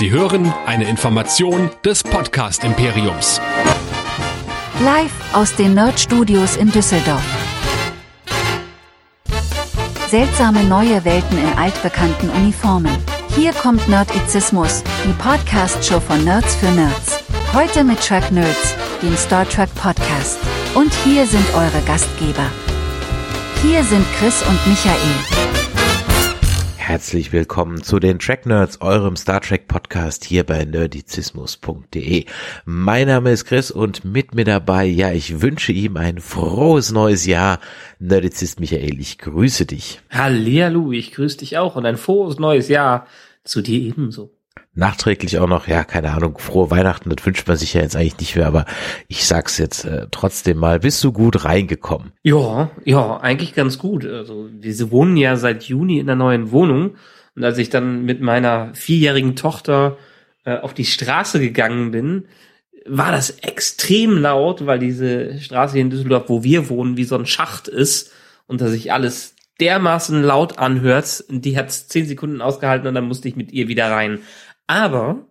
Sie hören eine Information des Podcast Imperiums. Live aus den Nerd Studios in Düsseldorf. Seltsame neue Welten in altbekannten Uniformen. Hier kommt Nerdizismus, die Podcast-Show von Nerds für Nerds. Heute mit Track Nerds, dem Star Trek Podcast. Und hier sind eure Gastgeber. Hier sind Chris und Michael. Herzlich willkommen zu den Track Nerds, eurem Star Trek Podcast hier bei nerdizismus.de. Mein Name ist Chris und mit mir dabei, ja, ich wünsche ihm ein frohes neues Jahr. Nerdizist Michael, ich grüße dich. Hallihallo, ich grüße dich auch und ein frohes neues Jahr zu dir ebenso nachträglich auch noch, ja, keine Ahnung, frohe Weihnachten, das wünscht man sich ja jetzt eigentlich nicht mehr, aber ich sag's jetzt äh, trotzdem mal, bist du gut reingekommen? Ja, ja, eigentlich ganz gut. Also wir wohnen ja seit Juni in der neuen Wohnung und als ich dann mit meiner vierjährigen Tochter äh, auf die Straße gegangen bin, war das extrem laut, weil diese Straße hier in Düsseldorf, wo wir wohnen, wie so ein Schacht ist und da sich alles dermaßen laut anhört. Die hat zehn Sekunden ausgehalten und dann musste ich mit ihr wieder rein. Aber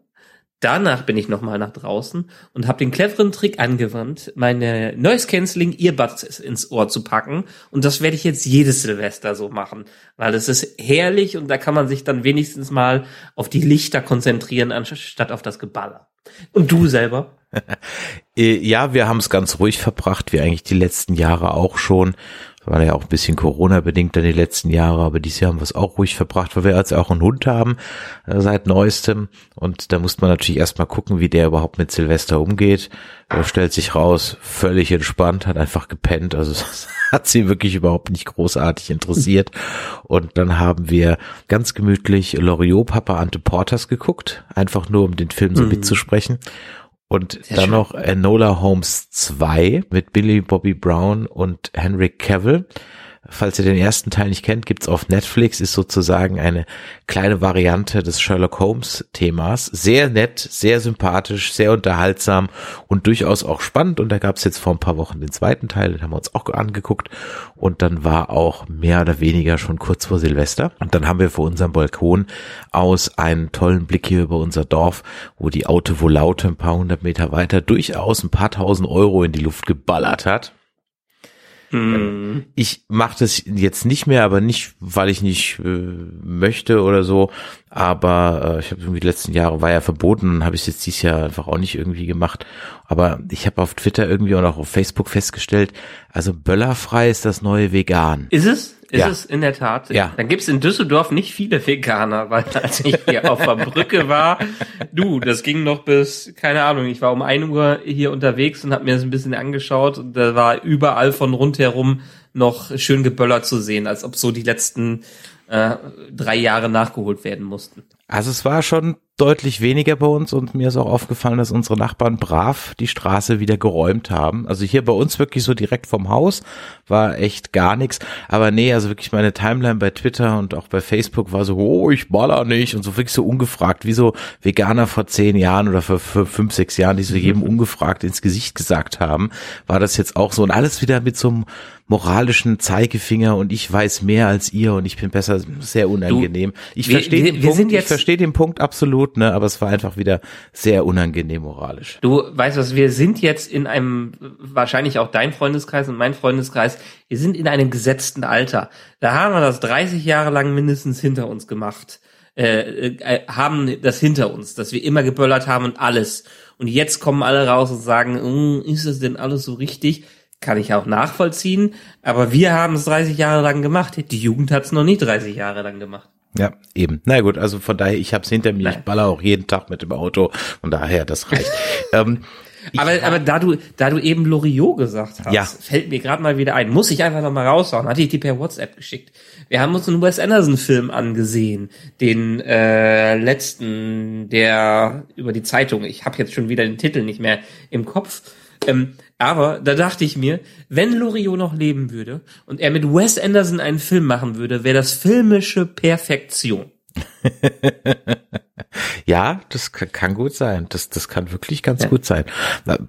danach bin ich nochmal nach draußen und habe den cleveren Trick angewandt, meine Noise Cancelling Earbuds ins Ohr zu packen. Und das werde ich jetzt jedes Silvester so machen, weil es ist herrlich und da kann man sich dann wenigstens mal auf die Lichter konzentrieren, anstatt auf das Geballer. Und du selber? Äh, ja, wir haben es ganz ruhig verbracht, wie eigentlich die letzten Jahre auch schon war ja auch ein bisschen Corona-bedingt dann die letzten Jahre, aber dieses Jahr haben wir es auch ruhig verbracht, weil wir jetzt auch einen Hund haben äh, seit neuestem und da muss man natürlich erstmal gucken, wie der überhaupt mit Silvester umgeht. Er stellt sich raus, völlig entspannt, hat einfach gepennt, also hat sie wirklich überhaupt nicht großartig interessiert und dann haben wir ganz gemütlich Loriot Papa Ante Porters geguckt, einfach nur um den Film so mhm. Und Sehr dann schön. noch Enola Holmes 2 mit Billy Bobby Brown und Henry Cavill. Falls ihr den ersten Teil nicht kennt, gibt's auf Netflix, ist sozusagen eine kleine Variante des Sherlock Holmes Themas. Sehr nett, sehr sympathisch, sehr unterhaltsam und durchaus auch spannend. Und da gab's jetzt vor ein paar Wochen den zweiten Teil, den haben wir uns auch angeguckt. Und dann war auch mehr oder weniger schon kurz vor Silvester. Und dann haben wir vor unserem Balkon aus einen tollen Blick hier über unser Dorf, wo die Auto Laute ein paar hundert Meter weiter durchaus ein paar tausend Euro in die Luft geballert hat. Mhm. Ich mache das jetzt nicht mehr, aber nicht, weil ich nicht äh, möchte oder so. Aber äh, ich habe irgendwie die letzten Jahre war ja verboten, habe ich jetzt dieses Jahr einfach auch nicht irgendwie gemacht. Aber ich habe auf Twitter irgendwie und auch auf Facebook festgestellt, also böllerfrei ist das neue Vegan. Ist es? Ist ja. es in der Tat? Ja. Dann gibt's in Düsseldorf nicht viele Veganer, weil als ich hier auf der Brücke war, du, das ging noch bis, keine Ahnung, ich war um ein Uhr hier unterwegs und habe mir das ein bisschen angeschaut und da war überall von rundherum noch schön geböllert zu sehen, als ob so die letzten äh, drei Jahre nachgeholt werden mussten. Also es war schon deutlich weniger bei uns und mir ist auch aufgefallen, dass unsere Nachbarn brav die Straße wieder geräumt haben. Also hier bei uns wirklich so direkt vom Haus war echt gar nichts. Aber nee, also wirklich meine Timeline bei Twitter und auch bei Facebook war so, oh, ich baller nicht und so wirklich so ungefragt, wie so Veganer vor zehn Jahren oder vor, vor fünf, sechs Jahren, die so jedem ungefragt ins Gesicht gesagt haben, war das jetzt auch so und alles wieder mit so einem moralischen Zeigefinger und ich weiß mehr als ihr und ich bin besser, sehr unangenehm. Ich verstehe den Punkt, ich verstehe den Punkt absolut, ne, aber es war einfach wieder sehr unangenehm moralisch. Du weißt was, wir sind jetzt in einem, wahrscheinlich auch dein Freundeskreis und mein Freundeskreis, wir sind in einem gesetzten Alter. Da haben wir das 30 Jahre lang mindestens hinter uns gemacht. Äh, äh, haben das hinter uns, dass wir immer geböllert haben und alles. Und jetzt kommen alle raus und sagen, hm, ist das denn alles so richtig? kann ich auch nachvollziehen, aber wir haben es 30 Jahre lang gemacht. Die Jugend hat es noch nicht 30 Jahre lang gemacht. Ja, eben. Na gut, also von daher, ich hab's hinter mir, Nein. ich baller auch jeden Tag mit dem Auto, von daher, das reicht. ähm, aber, aber da du, da du eben Loriot gesagt hast, ja. fällt mir gerade mal wieder ein, muss ich einfach noch mal raushauen, hatte ich die per WhatsApp geschickt. Wir haben uns einen Wes Anderson Film angesehen, den äh, letzten, der über die Zeitung, ich habe jetzt schon wieder den Titel nicht mehr im Kopf, ähm, aber da dachte ich mir, wenn Loriot noch leben würde und er mit Wes Anderson einen Film machen würde, wäre das filmische Perfektion. ja, das kann gut sein. Das, das kann wirklich ganz ja. gut sein.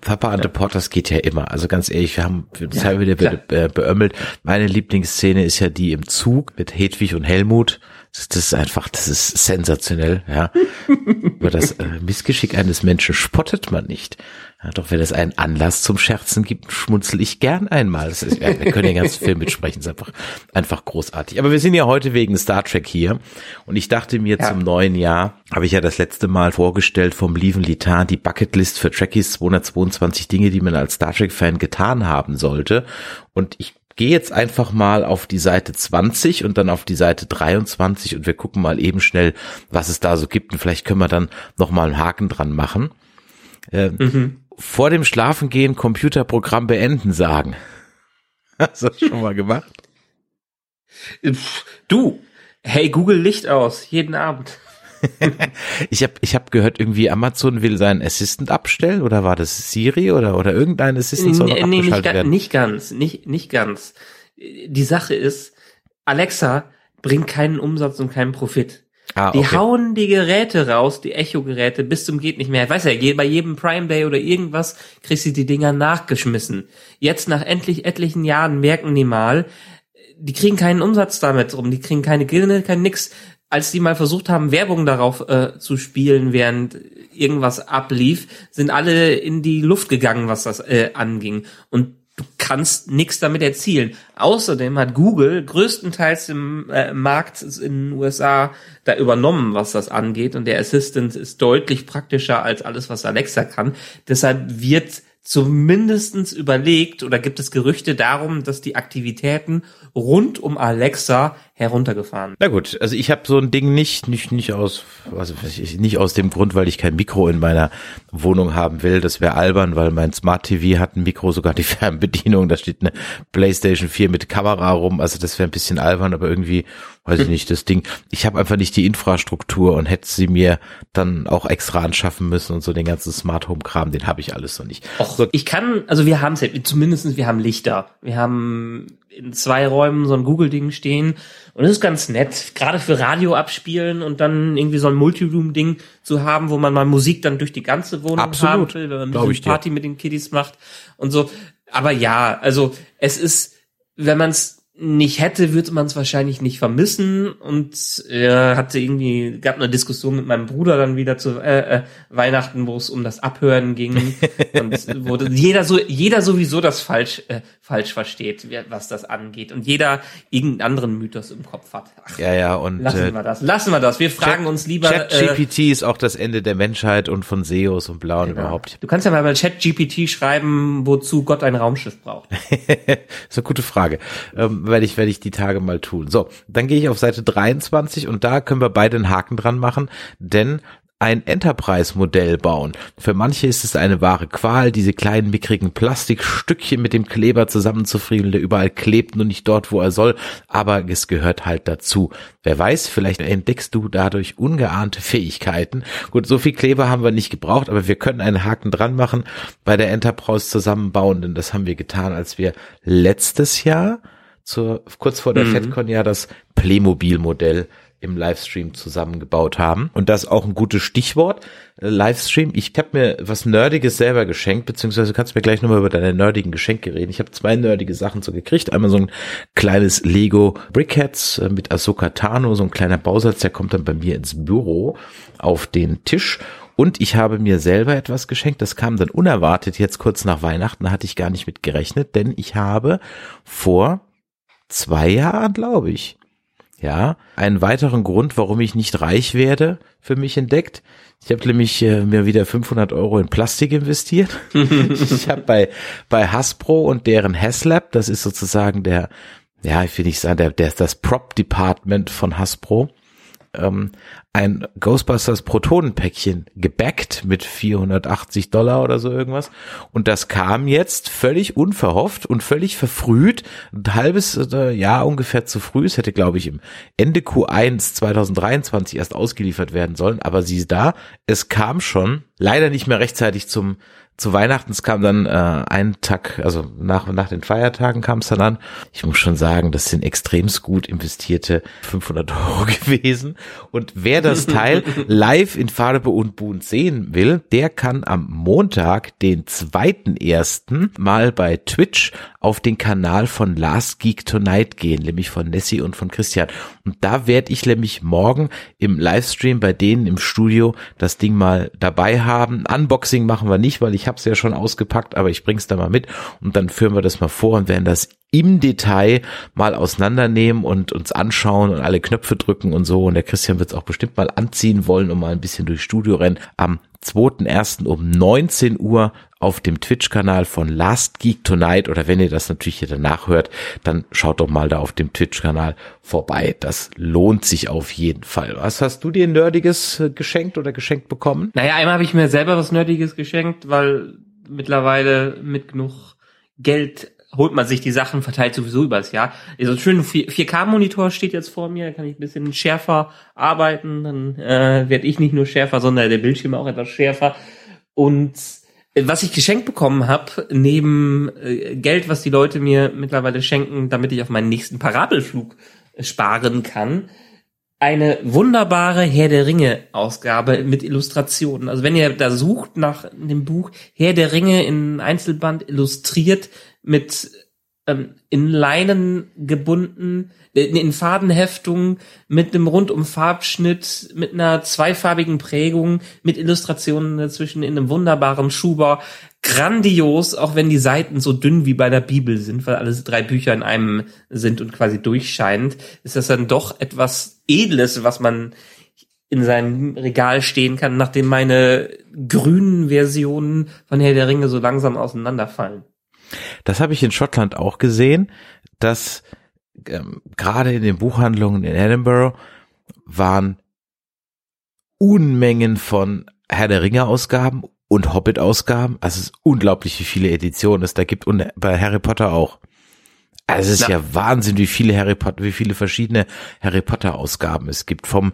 Papa and the Porters geht ja immer. Also ganz ehrlich, wir haben das ja, haben wieder be beömmelt. Meine Lieblingsszene ist ja die im Zug mit Hedwig und Helmut Das ist einfach, das ist sensationell, ja. Über das äh, Missgeschick eines Menschen spottet man nicht. Ja, doch wenn es einen Anlass zum Scherzen gibt, schmunzel ich gern einmal. Das ist, ja, wir können den ganzen Film mitsprechen, das ist einfach, einfach großartig. Aber wir sind ja heute wegen Star Trek hier und ich dachte mir ja. zum neuen Jahr, habe ich ja das letzte Mal vorgestellt vom Lieven Litan, die Bucketlist für Trekkies 222 Dinge, die man als Star Trek-Fan getan haben sollte. Und ich gehe jetzt einfach mal auf die Seite 20 und dann auf die Seite 23 und wir gucken mal eben schnell, was es da so gibt und vielleicht können wir dann noch mal einen Haken dran machen. Äh, mhm. Vor dem Schlafengehen Computerprogramm beenden sagen. Hast du das schon mal gemacht? Du, hey Google Licht aus, jeden Abend. ich habe ich hab gehört, irgendwie Amazon will seinen Assistant abstellen oder war das Siri oder oder irgendein Assistant soll nee, nee, nicht, werden? nicht ganz, nicht nicht ganz. Die Sache ist, Alexa bringt keinen Umsatz und keinen Profit. Ah, die hauen die Geräte raus, die Echo-Geräte, bis zum geht nicht mehr. Weiß ja, bei jedem Prime Day oder irgendwas kriegst du die Dinger nachgeschmissen. Jetzt nach endlich etlichen Jahren merken die mal, die kriegen keinen Umsatz damit rum, die kriegen keine Gewinne, kein nix als die mal versucht haben, Werbung darauf äh, zu spielen, während irgendwas ablief, sind alle in die Luft gegangen, was das äh, anging. Und du kannst nichts damit erzielen. Außerdem hat Google größtenteils im äh, Markt in den USA da übernommen, was das angeht. Und der Assistant ist deutlich praktischer als alles, was Alexa kann. Deshalb wird zumindestens überlegt oder gibt es Gerüchte darum, dass die Aktivitäten rund um Alexa heruntergefahren. Na gut, also ich habe so ein Ding nicht, nicht, nicht aus, also nicht aus dem Grund, weil ich kein Mikro in meiner Wohnung haben will. Das wäre albern, weil mein Smart TV hat ein Mikro, sogar die Fernbedienung. Da steht eine PlayStation 4 mit Kamera rum. Also das wäre ein bisschen albern, aber irgendwie, weiß ich hm. nicht, das Ding. Ich habe einfach nicht die Infrastruktur und hätte sie mir dann auch extra anschaffen müssen und so den ganzen Smart Home Kram, den habe ich alles noch nicht. Och, so. Ich kann, also wir haben es zumindestens wir haben Lichter. Wir haben in zwei Räumen so ein Google-Ding stehen. Und das ist ganz nett, gerade für Radio abspielen und dann irgendwie so ein Multiroom-Ding zu haben, wo man mal Musik dann durch die ganze Wohnung Absolut, haben will, wenn man ein bisschen Party dir. mit den Kiddies macht und so. Aber ja, also es ist, wenn man es nicht hätte, würde man es wahrscheinlich nicht vermissen und er hatte irgendwie gab eine Diskussion mit meinem Bruder dann wieder zu äh, äh, Weihnachten, wo es um das Abhören ging und wo jeder so jeder sowieso das falsch äh, falsch versteht, was das angeht und jeder irgendeinen anderen Mythos im Kopf hat. Ach, ja, ja und lassen äh, wir das, lassen wir das. Wir fragen Chat, uns lieber. ChatGPT äh, ist auch das Ende der Menschheit und von SEOs und Blauen genau. überhaupt. Du kannst ja mal bei ChatGPT schreiben, wozu Gott ein Raumschiff braucht. das ist eine gute Frage. Ähm, werde ich, werde ich die Tage mal tun. So, dann gehe ich auf Seite 23 und da können wir beide einen Haken dran machen, denn ein Enterprise-Modell bauen. Für manche ist es eine wahre Qual, diese kleinen mickrigen Plastikstückchen mit dem Kleber zusammenzufriemeln, der überall klebt, nur nicht dort, wo er soll, aber es gehört halt dazu. Wer weiß, vielleicht entdeckst du dadurch ungeahnte Fähigkeiten. Gut, so viel Kleber haben wir nicht gebraucht, aber wir können einen Haken dran machen bei der Enterprise zusammenbauen, denn das haben wir getan, als wir letztes Jahr zur, kurz vor der mhm. FedCon ja das Playmobil-Modell im Livestream zusammengebaut haben. Und das ist auch ein gutes Stichwort. Äh, Livestream. Ich habe mir was Nerdiges selber geschenkt, beziehungsweise kannst du mir gleich nochmal über deine nerdigen Geschenke reden. Ich habe zwei nerdige Sachen so gekriegt. Einmal so ein kleines Lego Brickheads äh, mit Ahsoka Tano, so ein kleiner Bausatz, der kommt dann bei mir ins Büro auf den Tisch. Und ich habe mir selber etwas geschenkt. Das kam dann unerwartet jetzt kurz nach Weihnachten. Da hatte ich gar nicht mit gerechnet, denn ich habe vor zwei Jahren, glaube ich, ja, einen weiteren Grund, warum ich nicht reich werde, für mich entdeckt. Ich habe nämlich äh, mir wieder 500 Euro in Plastik investiert. ich habe bei bei Hasbro und deren Haslab, das ist sozusagen der, ja, ich will nicht sagen, der, der das Prop Department von Hasbro, ähm, ein Ghostbusters Protonenpäckchen gebackt mit 480 Dollar oder so irgendwas. Und das kam jetzt völlig unverhofft und völlig verfrüht, ein halbes äh, Jahr ungefähr zu früh. Es hätte, glaube ich, im Ende Q1 2023 erst ausgeliefert werden sollen. Aber sie da, es kam schon leider nicht mehr rechtzeitig zum zu Weihnachten, es kam dann äh, einen Tag, also nach, nach den Feiertagen kam es dann an. Ich muss schon sagen, das sind extremst gut investierte 500 Euro gewesen. Und wer wer das Teil live in Farbe und Bunt sehen will, der kann am Montag, den zweiten ersten, mal bei Twitch auf den Kanal von Last Geek Tonight gehen, nämlich von Nessie und von Christian. Und da werde ich nämlich morgen im Livestream bei denen im Studio das Ding mal dabei haben. Unboxing machen wir nicht, weil ich habe es ja schon ausgepackt, aber ich bring's da mal mit und dann führen wir das mal vor und werden das im Detail mal auseinandernehmen und uns anschauen und alle Knöpfe drücken und so. Und der Christian wird es auch bestimmt mal anziehen wollen und mal ein bisschen durchs Studio rennen. Am 2.1. um 19 Uhr auf dem Twitch-Kanal von Last Geek Tonight oder wenn ihr das natürlich hier danach hört, dann schaut doch mal da auf dem Twitch-Kanal vorbei. Das lohnt sich auf jeden Fall. Was hast du dir Nerdiges äh, geschenkt oder geschenkt bekommen? Naja, einmal habe ich mir selber was Nerdiges geschenkt, weil mittlerweile mit genug Geld holt man sich die Sachen, verteilt sowieso übers Jahr. So ein schöner 4K-Monitor steht jetzt vor mir, da kann ich ein bisschen schärfer arbeiten, dann äh, werde ich nicht nur schärfer, sondern der Bildschirm auch etwas schärfer. Und äh, was ich geschenkt bekommen habe, neben äh, Geld, was die Leute mir mittlerweile schenken, damit ich auf meinen nächsten Parabelflug sparen kann, eine wunderbare Herr der Ringe Ausgabe mit Illustrationen. Also wenn ihr da sucht nach dem Buch Herr der Ringe in Einzelband illustriert mit ähm, in Leinen gebunden, äh, in Fadenheftung, mit einem rundum Farbschnitt, mit einer zweifarbigen Prägung, mit Illustrationen dazwischen in einem wunderbaren Schuber. Grandios, auch wenn die Seiten so dünn wie bei der Bibel sind, weil alles drei Bücher in einem sind und quasi durchscheinend, ist das dann doch etwas Edles, was man in seinem Regal stehen kann, nachdem meine grünen Versionen von Herr der Ringe so langsam auseinanderfallen. Das habe ich in Schottland auch gesehen, dass ähm, gerade in den Buchhandlungen in Edinburgh waren Unmengen von Herr der Ringe Ausgaben und Hobbit Ausgaben. Also es ist unglaublich, wie viele Editionen es da gibt und bei Harry Potter auch. Also es ist Na. ja Wahnsinn, wie viele Harry Potter, wie viele verschiedene Harry Potter Ausgaben es gibt. Vom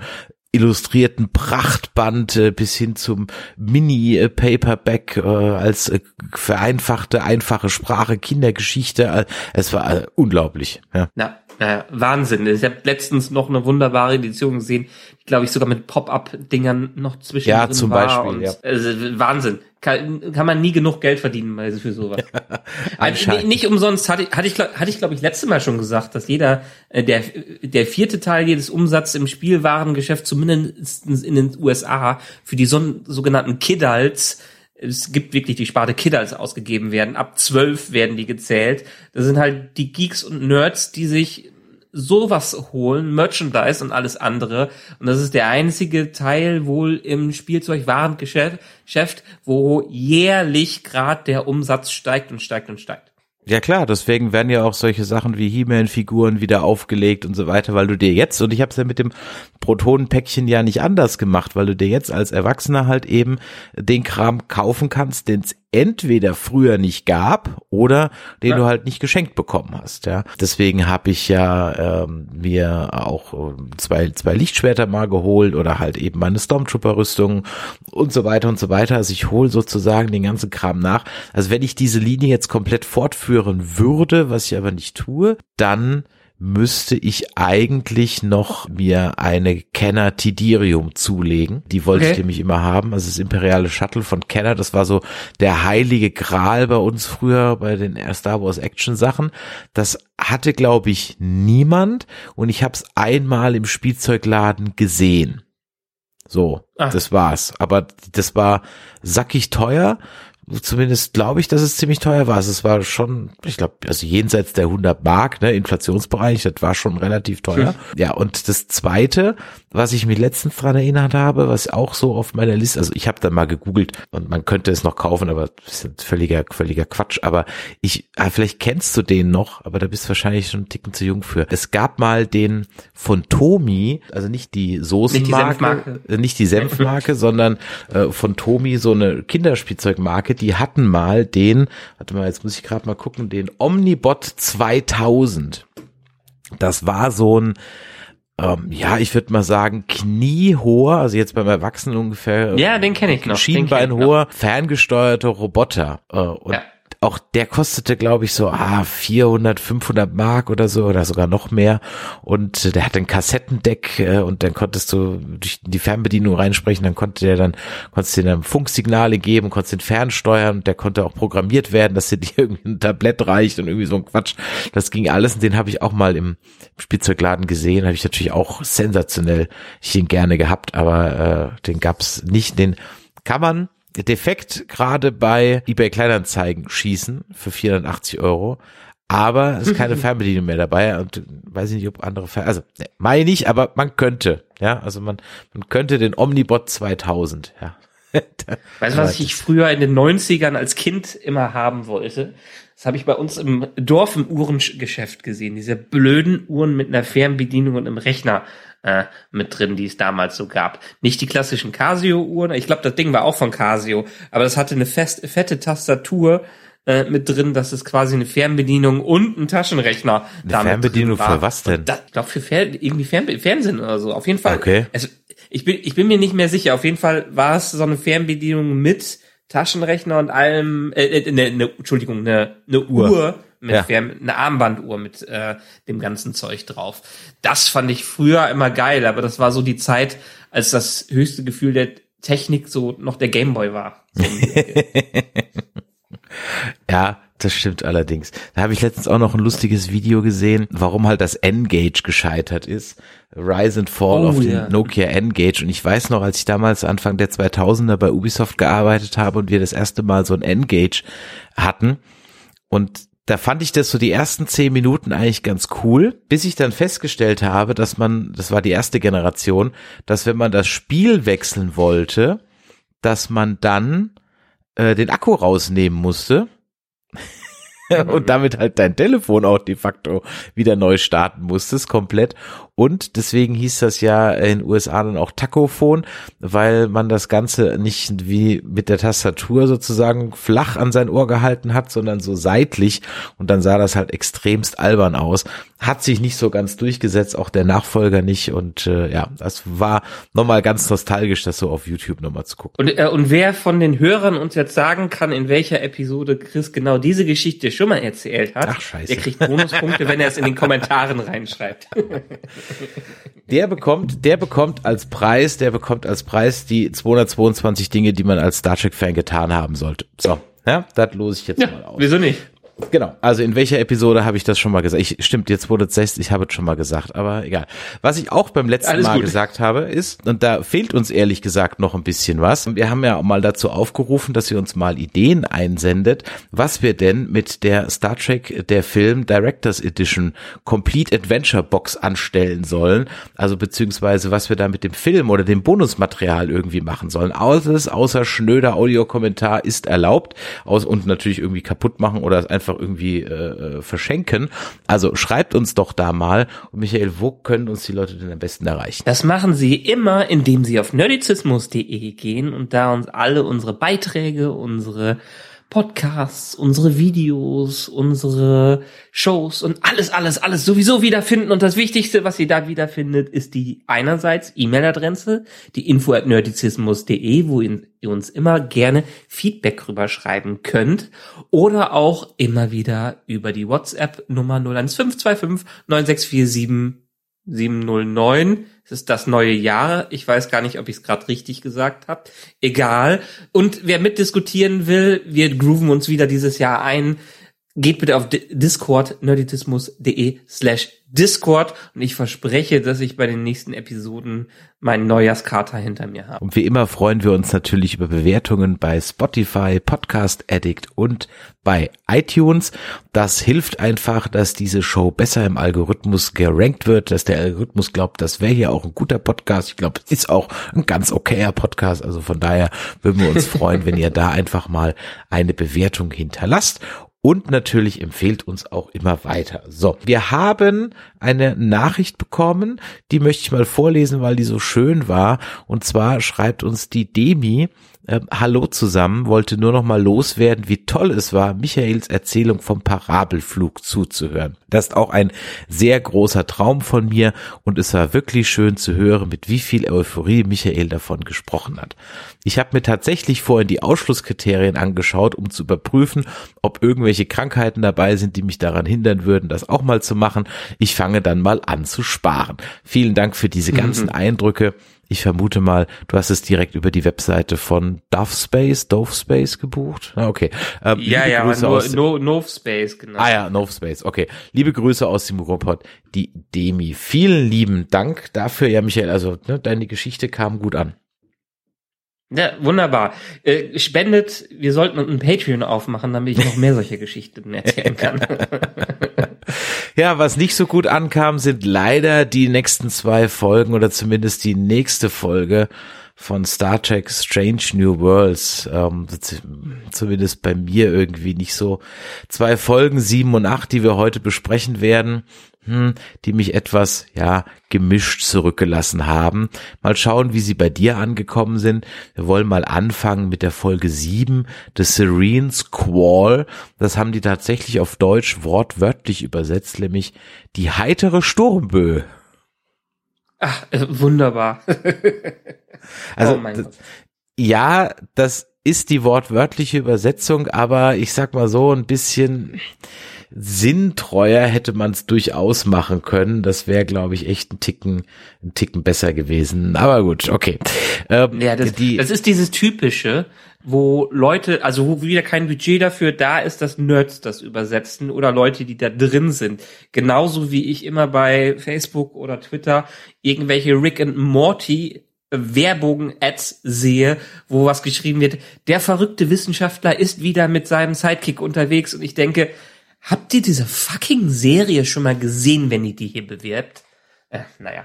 illustrierten Prachtband äh, bis hin zum Mini-Paperback äh, als äh, vereinfachte, einfache Sprache, Kindergeschichte. Es war unglaublich. Ja. ja. Ja, Wahnsinn. Ich habe letztens noch eine wunderbare Edition gesehen, die glaube ich sogar mit Pop-up-Dingern noch zwischen Ja, zum war Beispiel. Ja. Also, Wahnsinn. Kann, kann man nie genug Geld verdienen also für sowas. also, nicht umsonst hatte, hatte ich, hatte ich glaube ich letzte Mal schon gesagt, dass jeder äh, der der vierte Teil jedes Umsatz im Spielwarengeschäft zumindest in den USA für die so, sogenannten Kidults es gibt wirklich die Sparte Kidders ausgegeben werden. Ab zwölf werden die gezählt. Das sind halt die Geeks und Nerds, die sich sowas holen, Merchandise und alles andere. Und das ist der einzige Teil wohl im Spielzeugwarengeschäft, wo jährlich gerade der Umsatz steigt und steigt und steigt. Ja klar, deswegen werden ja auch solche Sachen wie He-Man-Figuren wieder aufgelegt und so weiter, weil du dir jetzt, und ich habe es ja mit dem Protonenpäckchen ja nicht anders gemacht, weil du dir jetzt als Erwachsener halt eben den Kram kaufen kannst, den es entweder früher nicht gab oder den ja. du halt nicht geschenkt bekommen hast. Ja, deswegen habe ich ja ähm, mir auch ähm, zwei zwei Lichtschwerter mal geholt oder halt eben meine Stormtrooper-Rüstung und so weiter und so weiter. Also ich hole sozusagen den ganzen Kram nach. Also wenn ich diese Linie jetzt komplett fortführen würde, was ich aber nicht tue, dann müsste ich eigentlich noch mir eine Kenner Tidirium zulegen. Die wollte okay. ich nämlich immer haben. Also das imperiale Shuttle von Kenner, das war so der heilige Gral bei uns früher bei den Star Wars Action Sachen. Das hatte, glaube ich, niemand und ich habe es einmal im Spielzeugladen gesehen. So, ah. das war's. Aber das war sackig teuer zumindest glaube ich, dass es ziemlich teuer war. Also es war schon, ich glaube, also jenseits der 100 Mark, ne, Inflationsbereich, das war schon relativ teuer. Hm. Ja, und das zweite, was ich mich letztens dran erinnert habe, was auch so auf meiner Liste, also ich habe da mal gegoogelt und man könnte es noch kaufen, aber das ist völliger, völliger Quatsch. Aber ich, ah, vielleicht kennst du den noch, aber da bist du wahrscheinlich schon einen Ticken zu jung für. Es gab mal den von Tomi, also nicht die Soßenmarke, nicht die Senfmarke, nicht die Senfmarke sondern äh, von Tomi so eine Kinderspielzeugmarke, die hatten mal den, warte mal, jetzt muss ich gerade mal gucken, den Omnibot 2000. Das war so ein, ähm, ja, ich würde mal sagen, kniehoher, also jetzt beim Erwachsenen ungefähr. Ja, den kenne ich noch. Schienbeinhoher, ferngesteuerter Roboter. Äh, und ja auch der kostete, glaube ich, so ah, 400, 500 Mark oder so oder sogar noch mehr. Und der hat ein Kassettendeck äh, und dann konntest du durch die Fernbedienung reinsprechen. Dann konnte der dann, konntest du dann Funksignale geben, konntest den fernsteuern und der konnte auch programmiert werden, dass dir irgendwie ein Tablett reicht und irgendwie so ein Quatsch. Das ging alles und den habe ich auch mal im Spielzeugladen gesehen. Habe ich natürlich auch sensationell ich ihn gerne gehabt, aber äh, den gab's nicht. Den kann man defekt gerade bei eBay Kleinanzeigen schießen für 480 Euro. Aber es ist keine Fernbedienung mehr dabei und weiß ich nicht, ob andere Fern also ne, meine ich, aber man könnte, ja, also man man könnte den Omnibot 2000, ja. weißt du, was ich früher in den 90ern als Kind immer haben wollte? Das habe ich bei uns im Dorf im Uhrengeschäft gesehen. Diese blöden Uhren mit einer Fernbedienung und einem Rechner äh, mit drin, die es damals so gab. Nicht die klassischen Casio-Uhren. Ich glaube, das Ding war auch von Casio, aber das hatte eine fest, fette Tastatur äh, mit drin, dass es quasi eine Fernbedienung und ein Taschenrechner eine damit Fernbedienung für was denn? Da, ich glaube für Fer irgendwie Fern Fernsehen oder so. Auf jeden Fall. Okay. Also, ich bin ich bin mir nicht mehr sicher. Auf jeden Fall war es so eine Fernbedienung mit Taschenrechner und allem. Äh, äh, ne, ne, Entschuldigung, eine ne Uhr. Uhr mit ja. eine Armbanduhr mit äh, dem ganzen Zeug drauf. Das fand ich früher immer geil, aber das war so die Zeit, als das höchste Gefühl der Technik so noch der Gameboy war. ja, das stimmt allerdings. Da habe ich letztens auch noch ein lustiges Video gesehen, warum halt das N-Gage gescheitert ist. Rise and Fall oh, of ja. den Nokia N-Gage. Und ich weiß noch, als ich damals Anfang der 2000er bei Ubisoft gearbeitet habe und wir das erste Mal so ein N-Gage hatten und da fand ich das so die ersten zehn Minuten eigentlich ganz cool, bis ich dann festgestellt habe, dass man, das war die erste Generation, dass wenn man das Spiel wechseln wollte, dass man dann äh, den Akku rausnehmen musste und damit halt dein Telefon auch de facto wieder neu starten musstest, komplett. Und deswegen hieß das ja in den USA dann auch Tacophon, weil man das Ganze nicht wie mit der Tastatur sozusagen flach an sein Ohr gehalten hat, sondern so seitlich. Und dann sah das halt extremst albern aus. Hat sich nicht so ganz durchgesetzt, auch der Nachfolger nicht. Und äh, ja, das war nochmal ganz nostalgisch, das so auf YouTube nochmal zu gucken. Und, äh, und wer von den Hörern uns jetzt sagen kann, in welcher Episode Chris genau diese Geschichte schon mal erzählt hat, Ach, der kriegt Bonuspunkte, wenn er es in den Kommentaren reinschreibt. Der bekommt, der bekommt als Preis, der bekommt als Preis die 222 Dinge, die man als Star Trek Fan getan haben sollte. So, ja, das lose ich jetzt ja, mal aus. Wieso nicht? Genau, also in welcher Episode habe ich das schon mal gesagt? Ich, stimmt, jetzt wurde es 6, ich habe es schon mal gesagt, aber egal. Was ich auch beim letzten Alles Mal gut. gesagt habe, ist, und da fehlt uns ehrlich gesagt noch ein bisschen was. Wir haben ja auch mal dazu aufgerufen, dass ihr uns mal Ideen einsendet, was wir denn mit der Star Trek, der Film Directors Edition Complete Adventure Box anstellen sollen. Also beziehungsweise was wir da mit dem Film oder dem Bonusmaterial irgendwie machen sollen. Alles außer schnöder Audiokommentar ist erlaubt. Aus, und natürlich irgendwie kaputt machen oder einfach einfach irgendwie äh, äh, verschenken. Also schreibt uns doch da mal. Und Michael, wo können uns die Leute denn am besten erreichen? Das machen sie immer, indem sie auf nerdizismus.de gehen und da uns alle unsere Beiträge, unsere Podcasts, unsere Videos, unsere Shows und alles, alles, alles sowieso wiederfinden. Und das Wichtigste, was ihr da wiederfindet, ist die einerseits E-Mail-Adresse, die info at nerdizismus.de, wo ihr uns immer gerne Feedback rüberschreiben könnt. Oder auch immer wieder über die WhatsApp-Nummer 01525 9647 709. Es ist das neue Jahr. Ich weiß gar nicht, ob ich es gerade richtig gesagt habe. Egal. Und wer mitdiskutieren will, wir grooven uns wieder dieses Jahr ein. Geht bitte auf Discord, nerditismus.de slash Discord und ich verspreche, dass ich bei den nächsten Episoden meinen Neujahrskater hinter mir habe. Und wie immer freuen wir uns natürlich über Bewertungen bei Spotify, Podcast Addict und bei iTunes. Das hilft einfach, dass diese Show besser im Algorithmus gerankt wird, dass der Algorithmus glaubt, das wäre hier auch ein guter Podcast. Ich glaube, es ist auch ein ganz okayer Podcast. Also von daher würden wir uns freuen, wenn ihr da einfach mal eine Bewertung hinterlasst und natürlich empfehlt uns auch immer weiter. So, wir haben eine Nachricht bekommen, die möchte ich mal vorlesen, weil die so schön war. Und zwar schreibt uns die Demi, äh, Hallo zusammen, wollte nur noch mal loswerden, wie toll es war, Michaels Erzählung vom Parabelflug zuzuhören. Das ist auch ein sehr großer Traum von mir und es war wirklich schön zu hören, mit wie viel Euphorie Michael davon gesprochen hat. Ich habe mir tatsächlich vorhin die Ausschlusskriterien angeschaut, um zu überprüfen, ob irgendwelche Krankheiten dabei sind, die mich daran hindern würden, das auch mal zu machen. Ich fange dann mal an zu sparen. Vielen Dank für diese ganzen mhm. Eindrücke. Ich vermute mal, du hast es direkt über die Webseite von Dove Space, Dove Space gebucht. Ah, okay. Ähm, ja, ja, Grüße no, no, Nove Space, genau. Ah ja, Nove Space, okay. Liebe Grüße aus dem Robot, die Demi. Vielen lieben Dank dafür, ja, Michael. Also, ne, deine Geschichte kam gut an. Ja, wunderbar. Äh, spendet, wir sollten ein Patreon aufmachen, damit ich noch mehr solche Geschichten erzählen kann. ja, was nicht so gut ankam, sind leider die nächsten zwei Folgen oder zumindest die nächste Folge von Star Trek Strange New Worlds. Ähm, zumindest bei mir irgendwie nicht so. Zwei Folgen, sieben und acht, die wir heute besprechen werden hm, die mich etwas, ja, gemischt zurückgelassen haben. Mal schauen, wie sie bei dir angekommen sind. Wir wollen mal anfangen mit der Folge 7, The Serene Squall. Das haben die tatsächlich auf Deutsch wortwörtlich übersetzt, nämlich die heitere Sturmböe. Ach, äh, wunderbar. also, oh ja, das ist die wortwörtliche Übersetzung, aber ich sag mal so ein bisschen, sinntreuer hätte man es durchaus machen können. Das wäre, glaube ich, echt ein Ticken, ein Ticken besser gewesen. Aber gut, okay. Ähm, ja, das, die, das ist dieses typische, wo Leute, also wo wieder kein Budget dafür da ist, dass Nerds das übersetzen oder Leute, die da drin sind. Genauso wie ich immer bei Facebook oder Twitter irgendwelche Rick and Morty Werbung-Ads sehe, wo was geschrieben wird, der verrückte Wissenschaftler ist wieder mit seinem Sidekick unterwegs und ich denke, Habt ihr diese fucking Serie schon mal gesehen, wenn ihr die hier bewirbt? Äh, naja.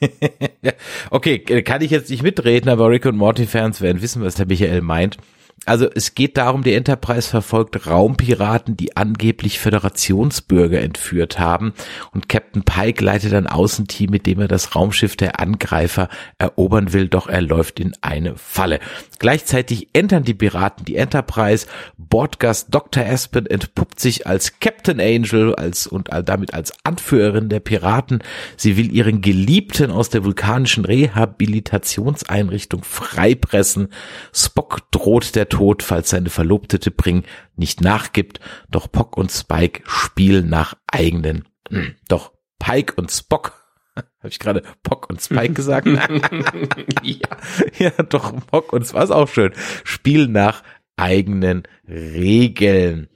okay, kann ich jetzt nicht mitreden, aber Rick und Morty Fans werden wissen, was der Michael meint. Also es geht darum, die Enterprise verfolgt Raumpiraten, die angeblich Föderationsbürger entführt haben und Captain Pike leitet ein Außenteam, mit dem er das Raumschiff der Angreifer erobern will, doch er läuft in eine Falle. Gleichzeitig entern die Piraten die Enterprise, Bordgast Dr. Aspen entpuppt sich als Captain Angel als und damit als Anführerin der Piraten. Sie will ihren Geliebten aus der vulkanischen Rehabilitationseinrichtung freipressen. Spock droht der Tod, falls seine Verlobte T'Pring nicht nachgibt, doch Pock und Spike spielen nach eigenen. Hm, doch Pike und Spock habe ich gerade Pock und Spike gesagt? ja. ja, doch, Pock und Spike ist auch schön. Spielen nach eigenen Regeln.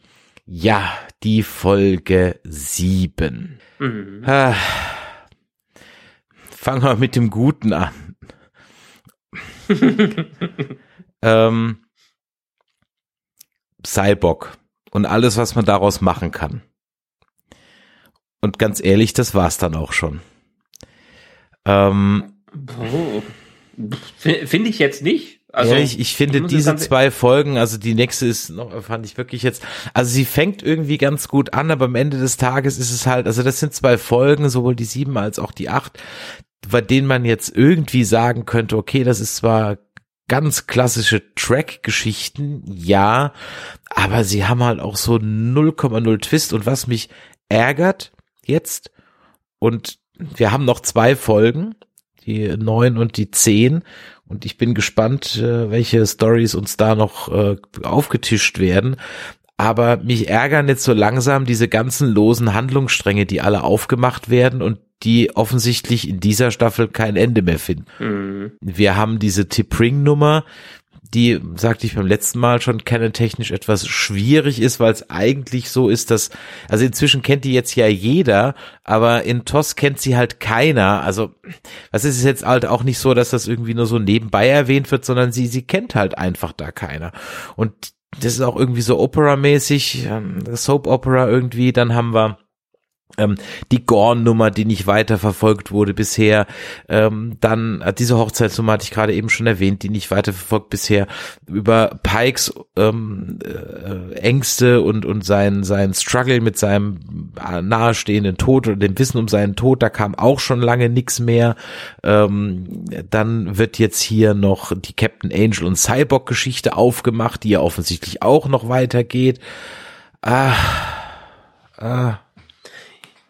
Ja, die Folge sieben. Mhm. Ah. Fangen wir mit dem Guten an. ähm, Cyborg und alles, was man daraus machen kann. Und ganz ehrlich, das war's dann auch schon. Ähm, oh. Finde ich jetzt nicht. Also, ja, ich, ich finde diese zwei Folgen, also die nächste ist noch, fand ich wirklich jetzt, also sie fängt irgendwie ganz gut an, aber am Ende des Tages ist es halt, also das sind zwei Folgen, sowohl die sieben als auch die acht, bei denen man jetzt irgendwie sagen könnte, okay, das ist zwar ganz klassische Track-Geschichten, ja, aber sie haben halt auch so 0,0 Twist und was mich ärgert jetzt und wir haben noch zwei Folgen, die neun und die zehn und ich bin gespannt, äh, welche Stories uns da noch äh, aufgetischt werden. Aber mich ärgern jetzt so langsam diese ganzen losen Handlungsstränge, die alle aufgemacht werden und die offensichtlich in dieser Staffel kein Ende mehr finden. Mhm. Wir haben diese Tipring-Nummer, die, sagte ich beim letzten Mal schon, canon-technisch etwas schwierig ist, weil es eigentlich so ist, dass, also inzwischen kennt die jetzt ja jeder, aber in TOS kennt sie halt keiner. Also, was ist es jetzt halt auch nicht so, dass das irgendwie nur so nebenbei erwähnt wird, sondern sie, sie kennt halt einfach da keiner. Und das ist auch irgendwie so Opera-mäßig, ähm, Soap-Opera irgendwie, dann haben wir ähm, die Gorn-Nummer, die nicht weiterverfolgt wurde bisher, ähm, dann äh, diese Hochzeitsnummer hatte ich gerade eben schon erwähnt, die nicht weiterverfolgt bisher, über Pikes ähm, äh, Ängste und und sein sein Struggle mit seinem äh, nahestehenden Tod oder dem Wissen um seinen Tod, da kam auch schon lange nichts mehr. Ähm, dann wird jetzt hier noch die Captain Angel und Cyborg Geschichte aufgemacht, die ja offensichtlich auch noch weitergeht. Ah, ah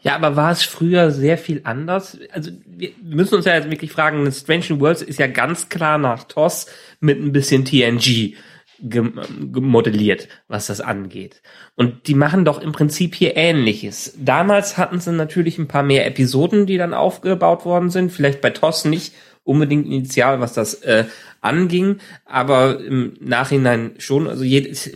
ja, aber war es früher sehr viel anders? Also wir müssen uns ja jetzt wirklich fragen, Strange Worlds ist ja ganz klar nach TOS mit ein bisschen TNG gemodelliert, was das angeht. Und die machen doch im Prinzip hier Ähnliches. Damals hatten sie natürlich ein paar mehr Episoden, die dann aufgebaut worden sind. Vielleicht bei TOS nicht unbedingt initial, was das äh, anging, aber im Nachhinein schon. Also jedes,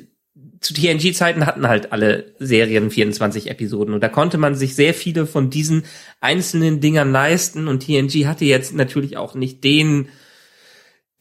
zu TNG-Zeiten hatten halt alle Serien 24 Episoden und da konnte man sich sehr viele von diesen einzelnen Dingern leisten und TNG hatte jetzt natürlich auch nicht den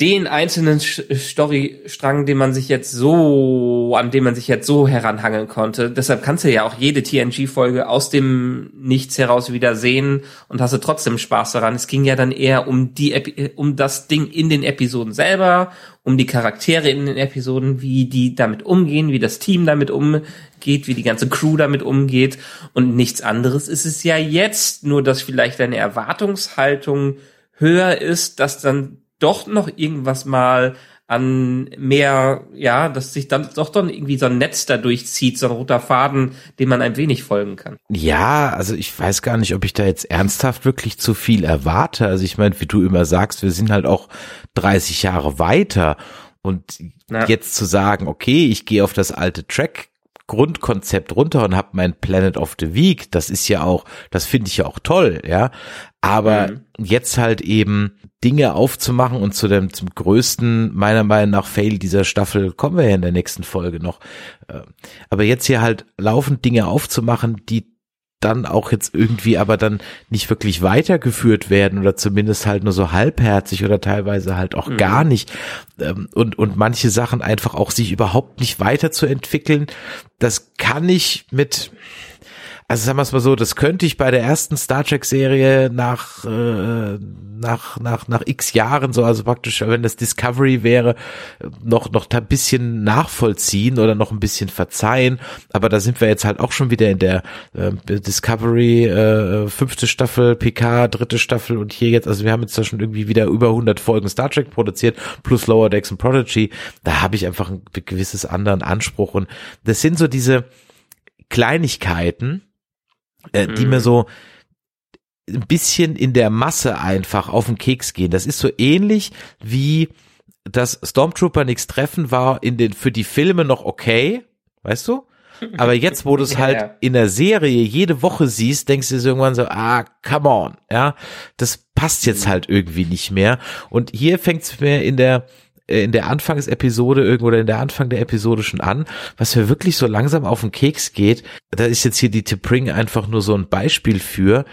den einzelnen Storystrang, den man sich jetzt so, an dem man sich jetzt so heranhangeln konnte. Deshalb kannst du ja auch jede TNG-Folge aus dem Nichts heraus wieder sehen und hast du trotzdem Spaß daran. Es ging ja dann eher um die, um das Ding in den Episoden selber, um die Charaktere in den Episoden, wie die damit umgehen, wie das Team damit umgeht, wie die ganze Crew damit umgeht und nichts anderes ist es ja jetzt, nur dass vielleicht deine Erwartungshaltung höher ist, dass dann doch noch irgendwas mal an mehr, ja, dass sich dann doch dann irgendwie so ein Netz da durchzieht, so ein roter Faden, dem man ein wenig folgen kann. Ja, also ich weiß gar nicht, ob ich da jetzt ernsthaft wirklich zu viel erwarte. Also ich meine, wie du immer sagst, wir sind halt auch 30 Jahre weiter und Na. jetzt zu sagen, okay, ich gehe auf das alte Track Grundkonzept runter und habe mein Planet of the Week, das ist ja auch, das finde ich ja auch toll, ja. Aber mhm. jetzt halt eben Dinge aufzumachen und zu dem zum größten meiner Meinung nach Fail dieser Staffel kommen wir ja in der nächsten Folge noch. Äh, aber jetzt hier halt laufend Dinge aufzumachen, die dann auch jetzt irgendwie aber dann nicht wirklich weitergeführt werden oder zumindest halt nur so halbherzig oder teilweise halt auch mhm. gar nicht ähm, und und manche Sachen einfach auch sich überhaupt nicht weiterzuentwickeln, das kann ich mit also sagen wir es mal so, das könnte ich bei der ersten Star Trek Serie nach äh, nach nach nach X Jahren so, also praktisch, wenn das Discovery wäre, noch noch ein bisschen nachvollziehen oder noch ein bisschen verzeihen. Aber da sind wir jetzt halt auch schon wieder in der äh, Discovery äh, fünfte Staffel, PK dritte Staffel und hier jetzt, also wir haben jetzt da schon irgendwie wieder über 100 Folgen Star Trek produziert plus Lower Decks und Prodigy. Da habe ich einfach ein gewisses anderen Anspruch und das sind so diese Kleinigkeiten äh, die mir mhm. so ein bisschen in der Masse einfach auf den Keks gehen. Das ist so ähnlich wie das Stormtrooper nichts treffen war in den für die Filme noch okay, weißt du? Aber jetzt, wo du es halt ja. in der Serie jede Woche siehst, denkst du dir irgendwann so, ah, come on, ja, das passt jetzt mhm. halt irgendwie nicht mehr. Und hier fängt es mir in der in der Anfangsepisode irgendwo oder in der Anfang der Episode schon an, was mir wirklich so langsam auf den Keks geht. Da ist jetzt hier die Tipring einfach nur so ein Beispiel für,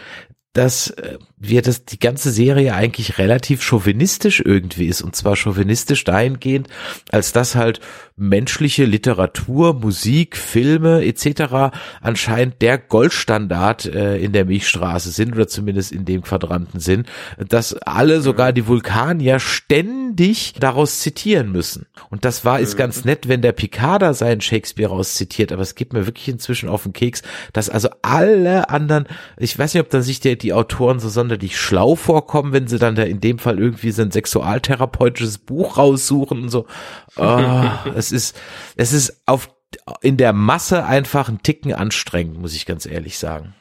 dass äh, wir das die ganze Serie eigentlich relativ chauvinistisch irgendwie ist und zwar chauvinistisch dahingehend, als dass halt menschliche Literatur, Musik, Filme etc. anscheinend der Goldstandard äh, in der Milchstraße sind oder zumindest in dem Quadranten sind, dass alle sogar die Vulkanier ständig daraus zitieren müssen. Und das war ist ganz nett, wenn der Picarda seinen Shakespeare rauszitiert, aber es gibt mir wirklich inzwischen auf den Keks, dass also alle anderen, ich weiß nicht, ob dann sich der, die Autoren so sonderlich schlau vorkommen, wenn sie dann da in dem Fall irgendwie so ein sexualtherapeutisches Buch raussuchen und so. Oh, es ist, es ist auf, in der Masse einfach ein Ticken anstrengend, muss ich ganz ehrlich sagen.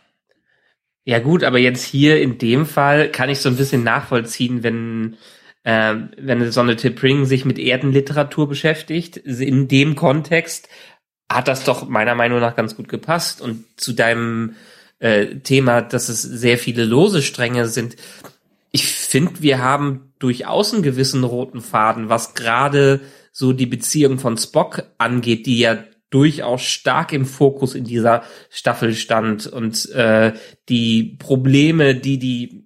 Ja gut, aber jetzt hier in dem Fall kann ich so ein bisschen nachvollziehen, wenn äh, wenn Sonne Tippring sich mit Erdenliteratur beschäftigt. In dem Kontext hat das doch meiner Meinung nach ganz gut gepasst. Und zu deinem äh, Thema, dass es sehr viele lose Stränge sind. Ich finde, wir haben durchaus einen gewissen roten Faden, was gerade so die Beziehung von Spock angeht, die ja durchaus stark im Fokus in dieser Staffel stand und äh, die Probleme, die die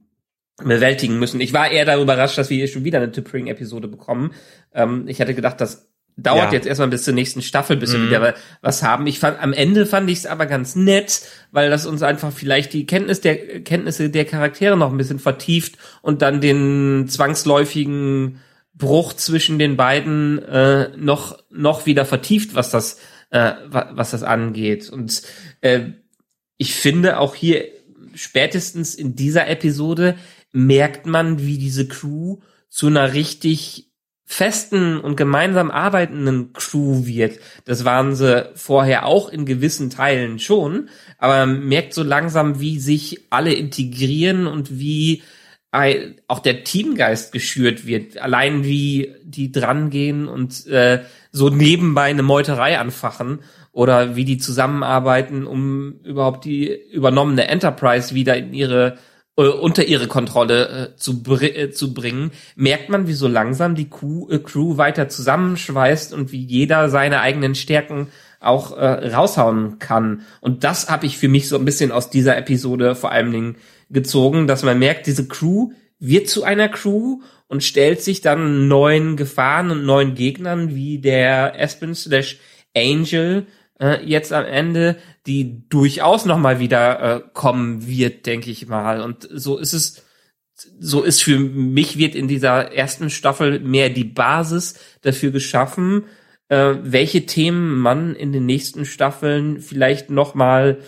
bewältigen müssen. Ich war eher darüber überrascht, dass wir hier schon wieder eine Tippering-Episode bekommen. Ähm, ich hatte gedacht, dass dauert Ja. jetzt erstmal bis zur nächsten Staffel, bis wir Mhm. wieder was haben. Ich fand, am Ende fand ich es aber ganz nett, weil das uns einfach vielleicht die Kenntnis der, Kenntnisse der Charaktere noch ein bisschen vertieft und dann den zwangsläufigen Bruch zwischen den beiden äh, noch, noch wieder vertieft, was das, äh, wa- was das angeht. Und äh, ich finde auch hier spätestens in dieser Episode merkt man, wie diese Crew zu einer richtig festen und gemeinsam arbeitenden Crew wird. Das waren sie vorher auch in gewissen Teilen schon, aber man merkt so langsam, wie sich alle integrieren und wie auch der Teamgeist geschürt wird. Allein wie die drangehen und äh, so nebenbei eine Meuterei anfachen oder wie die zusammenarbeiten, um überhaupt die übernommene Enterprise wieder in ihre äh, unter ihre Kontrolle äh, zu, br äh, zu bringen, merkt man, wie so langsam die Crew, äh, Crew weiter zusammenschweißt und wie jeder seine eigenen Stärken auch äh, raushauen kann. Und das habe ich für mich so ein bisschen aus dieser Episode vor allen Dingen gezogen, dass man merkt, diese Crew wird zu einer Crew und stellt sich dann neuen Gefahren und neuen Gegnern wie der Aspen slash Angel äh, jetzt am Ende, die durchaus noch mal wieder äh, kommen wird, denke ich mal. Und so ist es, so ist für mich wird in dieser ersten Staffel mehr die Basis dafür geschaffen, äh, welche Themen man in den nächsten Staffeln vielleicht noch mal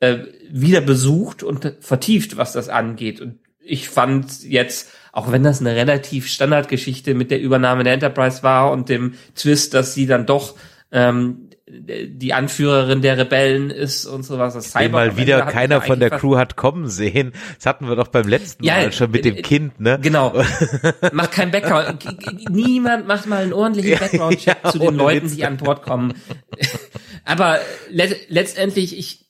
äh, wieder besucht und vertieft, was das angeht. Und ich fand jetzt, auch wenn das eine relativ Standardgeschichte mit der Übernahme der Enterprise war und dem Twist, dass sie dann doch ähm, die Anführerin der Rebellen ist und sowas. Das Cyber mal wieder keiner von der Crew hat kommen sehen. Das hatten wir doch beim letzten Ja, Mal schon mit dem äh, Kind, ne? Genau. Macht kein Background. Niemand macht mal einen ordentlichen Background-Check ja, zu den Leuten, Witz. die an Bord kommen. Aber le letztendlich, ich,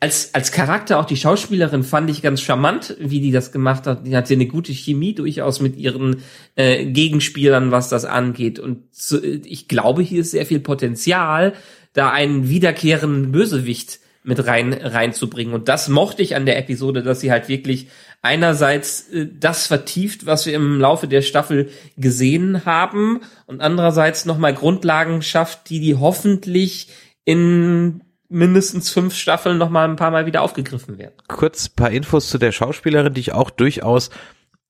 als, als Charakter, auch die Schauspielerin fand ich ganz charmant, wie die das gemacht hat. Die hatte eine gute Chemie durchaus mit ihren äh, Gegenspielern, was das angeht. Und so, ich glaube, hier ist sehr viel Potenzial, da einen wiederkehrenden Bösewicht mit rein reinzubringen und das mochte ich an der Episode, dass sie halt wirklich einerseits äh, das vertieft, was wir im Laufe der Staffel gesehen haben und andererseits nochmal Grundlagen schafft, die die hoffentlich in mindestens fünf Staffeln nochmal ein paar Mal wieder aufgegriffen werden. Kurz paar Infos zu der Schauspielerin, die ich auch durchaus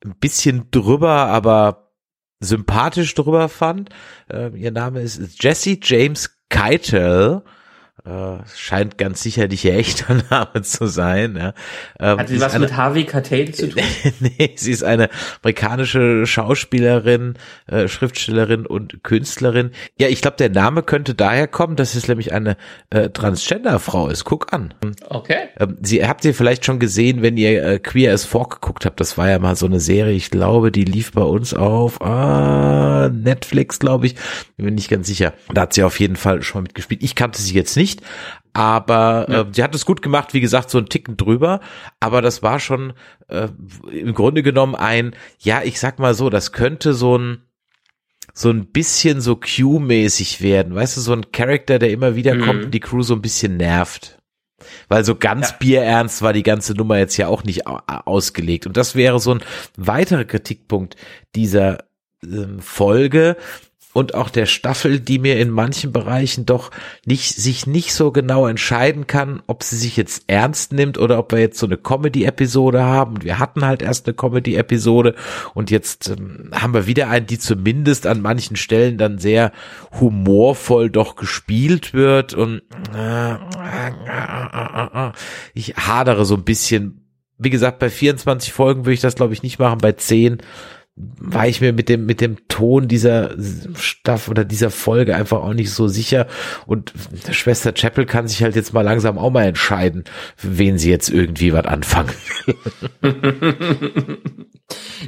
ein bisschen drüber, aber sympathisch drüber fand. Äh, ihr Name ist Jesse James Keitel. Äh, scheint ganz sicherlich ihr echter Name zu sein. Ja. Ähm, Hat sie was eine- mit Harvey Keitel zu tun? nee, sie ist eine amerikanische Schauspielerin, äh, Schriftstellerin und Künstlerin. Ja, ich glaube, der Name könnte daher kommen, dass es nämlich eine äh, Transgender-Frau ist. Guck an. Okay. Ähm, Sie habt ihr vielleicht schon gesehen, wenn ihr äh, Queer as Folk geguckt habt. Das war ja mal so eine Serie. Ich glaube, die lief bei uns auf ah, Netflix, glaube ich. Bin nicht ganz sicher. Da hat sie auf jeden Fall schon mitgespielt. Ich kannte sie jetzt nicht, aber äh, sie hat es gut gemacht. Wie gesagt, so ein Ticken drüber. Aber das war schon äh, im Grunde genommen ein, ja, ich sag mal so, das könnte so ein so ein bisschen so Q-mäßig werden. Weißt du, so ein Charakter, der immer wieder kommt Mhm. und die Crew so ein bisschen nervt. Weil so ganz Ja. bierernst war die ganze Nummer jetzt ja auch nicht au- ausgelegt. Und das wäre so ein weiterer Kritikpunkt dieser ähm, Folge und auch der Staffel, die mir in manchen Bereichen doch nicht, sich nicht so genau entscheiden kann, ob sie sich jetzt ernst nimmt oder ob wir jetzt so eine Comedy-Episode haben. Wir hatten halt erst eine Comedy-Episode und jetzt ähm, haben wir wieder einen, die zumindest an manchen Stellen dann sehr humorvoll doch gespielt wird und äh, ich hadere so ein bisschen. Wie gesagt, bei 24 Folgen würde ich das glaube ich nicht machen, bei 10 war ich mir mit dem mit dem Ton dieser Staffel oder dieser Folge einfach auch nicht so sicher und Schwester Chapel kann sich halt jetzt mal langsam auch mal entscheiden, wen sie jetzt irgendwie was anfangen.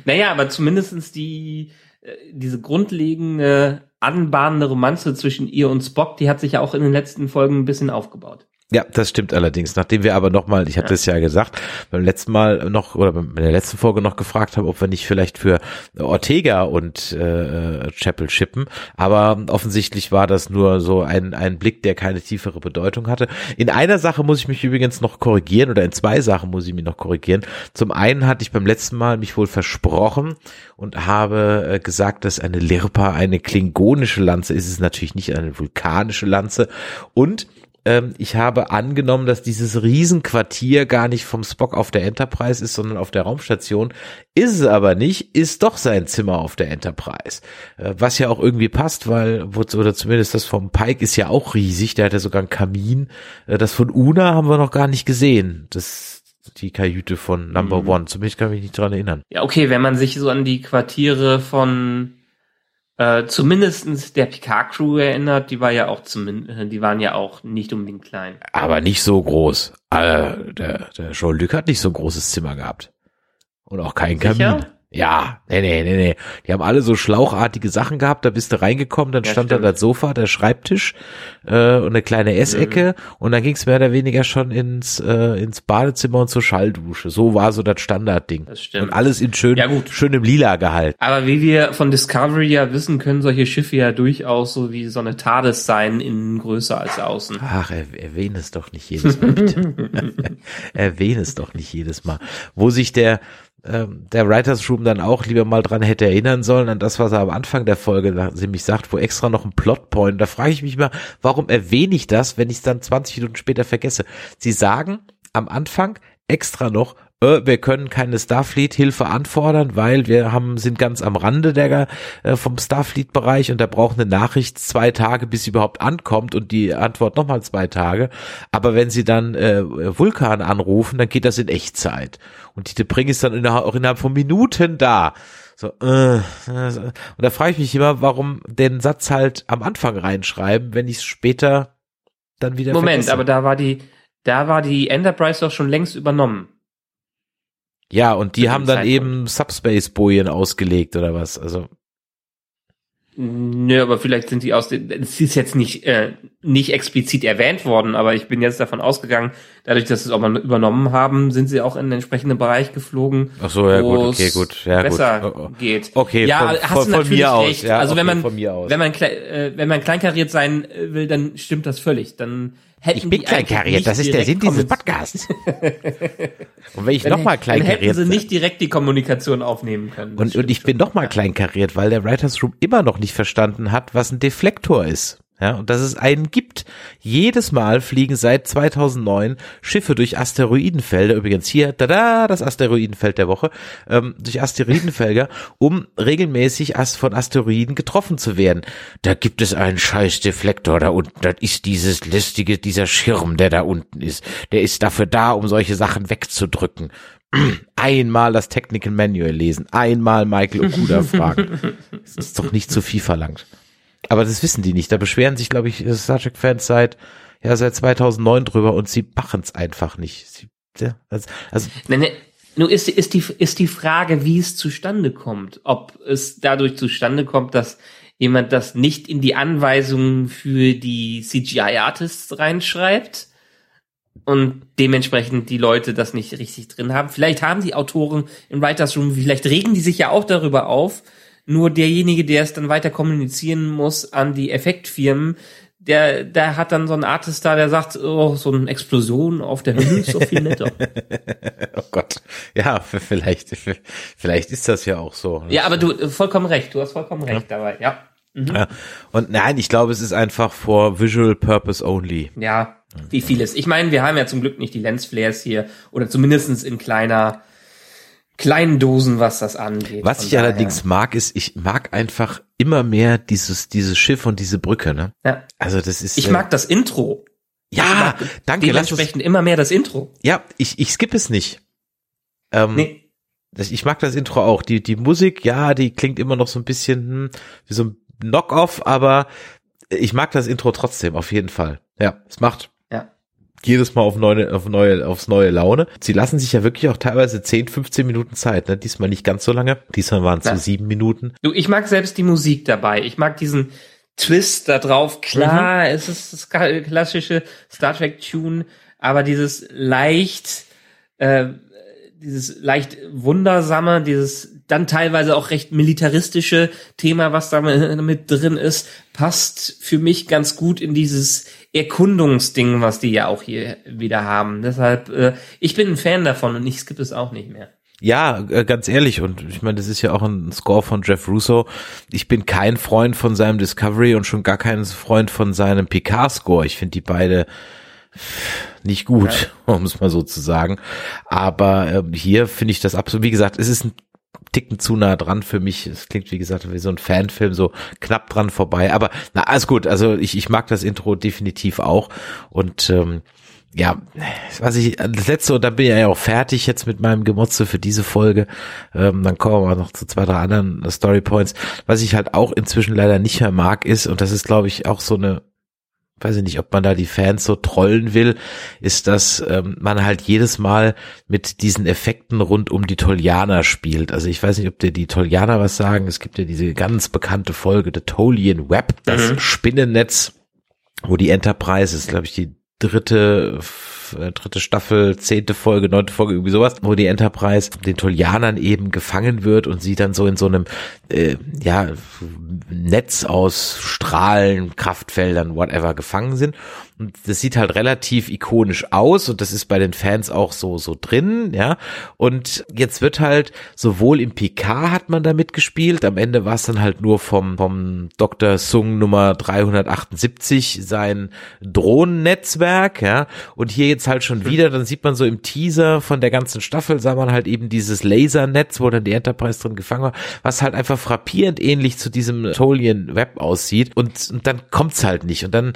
Naja, aber zumindestens die, äh, diese grundlegende, anbahnende Romanze zwischen ihr und Spock, die hat sich ja auch in den letzten Folgen ein bisschen aufgebaut. Ja, das stimmt allerdings. Nachdem wir aber nochmal, ich hatte es ja. ja gesagt, beim letzten Mal noch oder bei der letzten Folge noch gefragt haben, ob wir nicht vielleicht für Ortega und äh, Chapel schippen. Aber offensichtlich war das nur so ein, ein Blick, der keine tiefere Bedeutung hatte. In einer Sache muss ich mich übrigens noch korrigieren oder in zwei Sachen muss ich mich noch korrigieren. Zum einen hatte ich beim letzten Mal mich wohl versprochen und habe äh, gesagt, dass eine Lirpa eine klingonische Lanze ist. Es ist natürlich nicht eine vulkanische Lanze. Und ähm, ich habe angenommen, dass dieses Riesenquartier gar nicht vom Spock auf der Enterprise ist, sondern auf der Raumstation. Ist es aber nicht, ist doch sein Zimmer auf der Enterprise. Äh, was ja auch irgendwie passt, weil, oder zumindest das vom Pike ist ja auch riesig, der hat ja sogar einen Kamin. Äh, das von Una haben wir noch gar nicht gesehen. Das die Kajüte von Number mhm. One. Zumindest kann ich mich nicht dran erinnern. Ja, okay, wenn man sich so an die Quartiere von äh, zumindestens der Picard-Crew erinnert, die war ja auch zumindest, die waren ja auch nicht unbedingt klein. Aber nicht so groß. Äh, der, der Jean-Luc hat nicht so ein großes Zimmer gehabt. Und auch kein Sicher? Kamin. Ja, nee, nee, nee, nee. Die haben alle so schlauchartige Sachen gehabt, da bist du reingekommen, dann ja, stand stimmt. da das Sofa, der Schreibtisch äh, und eine kleine Essecke mhm. und dann ging es mehr oder weniger schon ins, äh, ins Badezimmer und zur Schalldusche. So war so das Standardding. Das stimmt. Und alles in schön, ja, gut. schönem Lila gehalten. Aber wie wir von Discovery ja wissen, können solche Schiffe ja durchaus so wie so eine TARDIS sein, innen größer als außen. Ach, er, erwähne es doch nicht jedes Mal, bitte. erwähne es doch nicht jedes Mal. Wo sich der ähm, der Writers Room dann auch lieber mal dran hätte erinnern sollen, an das, was er am Anfang der Folge nämlich sagt, wo extra noch ein Plotpoint, da frage ich mich mal, warum erwähne ich das, wenn ich es dann 20 Minuten später vergesse? Sie sagen am Anfang extra noch, äh, wir können keine Starfleet-Hilfe anfordern, weil wir haben, sind ganz am Rande der, äh, vom Starfleet-Bereich und da braucht eine Nachricht zwei Tage, bis sie überhaupt ankommt und die Antwort nochmal zwei Tage. Aber wenn sie dann äh, Vulkan anrufen, dann geht das in Echtzeit. Und die Debring ist dann innerhalb, auch innerhalb von Minuten da. So, äh, und da frage ich mich immer, warum den Satz halt am Anfang reinschreiben, wenn ich es später dann wieder Moment, vergesse. aber da war die, da war die Enterprise doch schon längst übernommen. Ja, und die haben dann Zeitpunkt. eben Subspace-Bojen ausgelegt oder was, also. Nö, aber vielleicht sind die aus den, es ist jetzt nicht, äh, nicht explizit erwähnt worden, aber ich bin jetzt davon ausgegangen, dadurch, dass sie es auch mal übernommen haben, sind sie auch in den entsprechenden Bereich geflogen. Ach so, ja gut, okay, gut, ja besser gut. Oh, oh. geht. Okay, ja, von, hast von, du natürlich von recht. Aus, ja, also okay, wenn man, wenn man, äh, wenn man kleinkariert sein will, dann stimmt das völlig. Dann hätten ich bin kleinkariert, das ist der Sinn dieses Podcasts. und wenn ich nochmal kleinkariert... Dann hätten sie nicht direkt die Kommunikation aufnehmen können. Und, und ich bin nochmal kleinkariert, weil der Writers Room immer noch nicht verstanden hat, was ein Deflektor ist. Ja, und dass es einen gibt. Jedes Mal fliegen seit 2009 Schiffe durch Asteroidenfelder, übrigens hier, da das Asteroidenfeld der Woche, ähm, durch Asteroidenfelder, um regelmäßig von Asteroiden getroffen zu werden. Da gibt es einen scheiß Deflektor da unten, das ist dieses lästige, dieser Schirm, der da unten ist. Der ist dafür da, um solche Sachen wegzudrücken. Einmal das Technical Manual lesen, einmal Michael Okuda fragen. Das ist doch nicht zu viel verlangt. Aber das wissen die nicht. Da beschweren sich, glaube ich, Star Trek-Fans seit, ja, seit 2009 drüber und sie machen es einfach nicht. Sie, also, also nee, nee. Nur ist, ist, die, ist die Frage, wie es zustande kommt. Ob es dadurch zustande kommt, dass jemand das nicht in die Anweisungen für die CGI-Artists reinschreibt und dementsprechend die Leute das nicht richtig drin haben. Vielleicht haben die Autoren im Writers Room, vielleicht regen die sich ja auch darüber auf, nur derjenige, der es dann weiter kommunizieren muss an die Effektfirmen, der, der hat dann so einen Artist da, der sagt, oh, so eine Explosion auf der Höhe ist so viel netter. oh Gott. Ja, vielleicht, vielleicht ist das ja auch so. Ja, aber du, vollkommen recht, du hast vollkommen recht ja. dabei, ja. Mhm. ja. Und nein, ich glaube, es ist einfach for visual purpose only. Ja, wie vieles. Ich meine, wir haben ja zum Glück nicht die Lensflares hier oder zumindestens in kleiner kleinen Dosen, was das angeht. Was ich daher. allerdings mag, ist, ich mag einfach immer mehr dieses, dieses Schiff und diese Brücke, ne? Ja. Also das ist. Ich äh, mag das Intro. Ja, danke. Dementsprechend immer mehr das Intro. Ja, ich, ich skippe es nicht. Ähm, nee. Das, ich mag das Intro auch. Die, die Musik, ja, die klingt immer noch so ein bisschen hm, wie so ein Knock-off, aber ich mag das Intro trotzdem, auf jeden Fall. Ja, es macht jedes Mal auf neue, auf neue, aufs neue Laune. Sie lassen sich ja wirklich auch teilweise 10, 15 Minuten Zeit, ne? Diesmal nicht ganz so lange. Diesmal waren es so sieben Minuten. Du, ich mag selbst die Musik dabei. Ich mag diesen, Twist da drauf. Klar, mhm. es ist das klassische Star Trek Tune, aber dieses leicht, äh, dieses leicht wundersame, dieses dann teilweise auch recht militaristische Thema, was da mit drin ist, passt für mich ganz gut in dieses Erkundungsding, was die ja auch hier wieder haben. Deshalb, äh, ich bin ein Fan davon und ich skippe es auch nicht mehr. Ja, äh, ganz ehrlich, und ich meine, das ist ja auch ein Score von Jeff Russo. Ich bin kein Freund von seinem Discovery und schon gar kein Freund von seinem Picard-Score. Ich finde die beide nicht gut, ja. um es mal so zu sagen. Aber äh, hier finde ich das absolut, wie gesagt, es ist ein Ticken zu nah dran für mich. Es klingt, wie gesagt, wie so ein Fanfilm, so knapp dran vorbei. Aber na, alles gut. Also ich, ich mag das Intro definitiv auch. Und ähm, ja, was ich, das letzte, und dann bin ich ja auch fertig jetzt mit meinem Gemotze für diese Folge. Ähm, dann kommen wir noch zu zwei, drei anderen Story Points. Was ich halt auch inzwischen leider nicht mehr mag ist, und das ist, glaube ich, auch so eine weiß ich nicht, ob man da die Fans so trollen will, ist, dass ähm, man halt jedes Mal mit diesen Effekten rund um die Tolianer spielt. Also ich weiß nicht, ob dir die Tolianer was sagen. Es gibt ja diese ganz bekannte Folge, The Tolian Web, das mhm. Spinnennetz, wo die Enterprise ist, glaube ich, die dritte äh, dritte Staffel, zehnte Folge, neunte Folge, irgendwie sowas, wo die Enterprise den Tolianern eben gefangen wird und sie dann so in so einem äh, ja Netz aus Strahlen, Kraftfeldern, whatever gefangen sind und das sieht halt relativ ikonisch aus und das ist bei den Fans auch so, so drin, ja. Und jetzt wird halt sowohl im PK hat man da mitgespielt, am Ende war es dann halt nur vom, vom Dr. Sung Nummer 378 sein Drohnennetzwerk, ja. Und hier jetzt halt schon wieder, dann sieht man so im Teaser von der ganzen Staffel, sah man halt eben dieses Lasernetz, wo dann die Enterprise drin gefangen war, was halt einfach frappierend ähnlich zu diesem Tolian Web aussieht und, und dann kommt's halt nicht und dann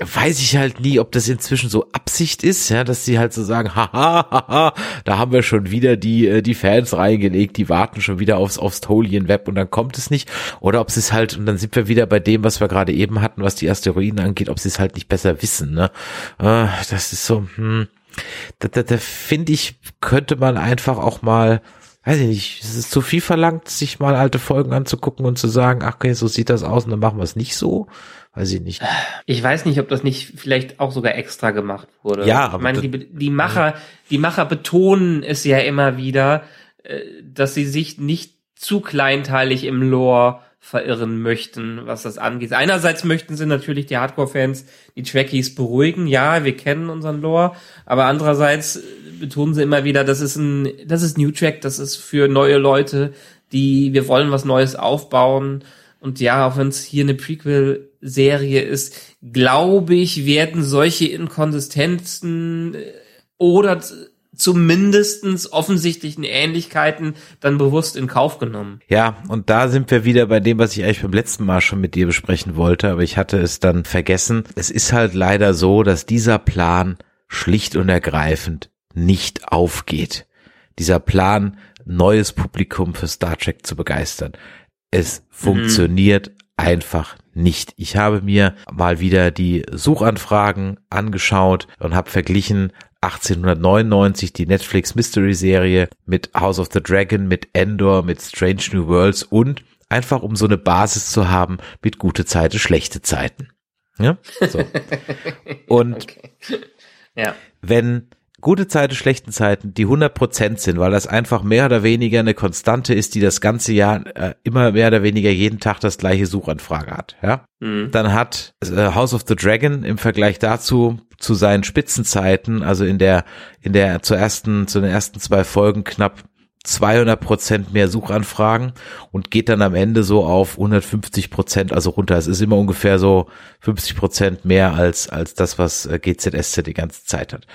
weiß ich halt nie, ob das inzwischen so Absicht ist, ja, dass sie halt so sagen, haha, haha, da haben wir schon wieder die äh, die Fans reingelegt, die warten schon wieder aufs aufs Tolian Web und dann kommt es nicht, oder ob sie es halt und dann sind wir wieder bei dem, was wir gerade eben hatten, was die Asteroiden angeht, ob sie es halt nicht besser wissen, ne? Äh, das ist so, hm, da, da, da finde ich, könnte man einfach auch mal weiß ich nicht, es ist zu viel verlangt, sich mal alte Folgen anzugucken und zu sagen, ach okay, so sieht das aus und dann machen wir es nicht so weiß ich nicht. Ich weiß nicht, ob das nicht vielleicht auch sogar extra gemacht wurde. Ja, aber ich meine, die, die Macher, die Macher betonen es ja immer wieder, äh, dass sie sich nicht zu kleinteilig im Lore verirren möchten, was das angeht. Einerseits möchten sie natürlich die Hardcore-Fans, die Trekkies beruhigen. Ja, wir kennen unseren Lore, aber andererseits betonen sie immer wieder, das ist ein, das ist New Track, das ist für neue Leute, die, wir wollen was Neues aufbauen. Und ja, auch wenn es hier eine Prequel-Serie ist, glaube ich, werden solche Inkonsistenzen äh, oder zumindestens offensichtlichen Ähnlichkeiten dann bewusst in Kauf genommen. Ja, und da sind wir wieder bei dem, was ich eigentlich beim letzten Mal schon mit dir besprechen wollte, aber ich hatte es dann vergessen. Es ist halt leider so, dass dieser Plan schlicht und ergreifend nicht aufgeht. Dieser Plan, neues Publikum für Star Trek zu begeistern. Es mhm. funktioniert einfach nicht. Ich habe mir mal wieder die Suchanfragen angeschaut und habe verglichen 1899 die Netflix Mystery Serie mit House of the Dragon, mit Endor, mit Strange New Worlds und einfach um so eine Basis zu haben mit gute Zeiten, schlechte Zeiten. Ja, so. Und okay. ja. wenn gute Zeiten, schlechten Zeiten, die 100 Prozent sind, weil das einfach mehr oder weniger eine Konstante ist, die das ganze Jahr äh, immer mehr oder weniger jeden Tag das gleiche Suchanfrage hat, ja. Mhm. Dann hat äh, House of the Dragon im Vergleich dazu zu seinen Spitzenzeiten, also in der in der zur ersten zu den ersten zwei Folgen knapp 200 Prozent mehr Suchanfragen und geht dann am Ende so auf 150 Prozent, also runter. Es ist immer ungefähr so 50 Prozent mehr als, als das, was äh, GZSZ die ganze Zeit hat.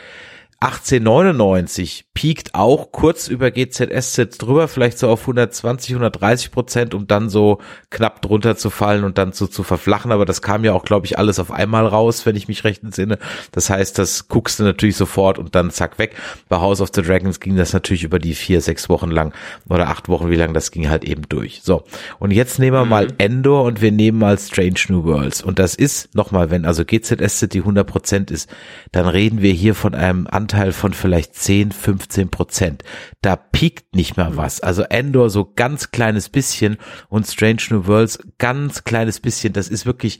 1899 piekt auch kurz über GZSZ drüber, vielleicht so auf 120, 130 Prozent, um dann so knapp drunter zu fallen und dann so zu verflachen. Aber das kam ja auch, glaube ich, alles auf einmal raus, wenn ich mich recht entsinne. Das heißt, das guckst du natürlich sofort und dann zack weg. Bei House of the Dragons ging das natürlich über die vier, sechs Wochen lang oder acht Wochen, wie lang das ging halt eben durch. So. Und jetzt nehmen wir mal mhm. Endor und wir nehmen mal Strange New Worlds. Und das ist nochmal, wenn also GZSZ die 100 Prozent ist, dann reden wir hier von einem Anteil von vielleicht 10, 15 Prozent. Da piekt nicht mehr was. Also Endor so ganz kleines bisschen und Strange New Worlds ganz kleines bisschen. Das ist wirklich,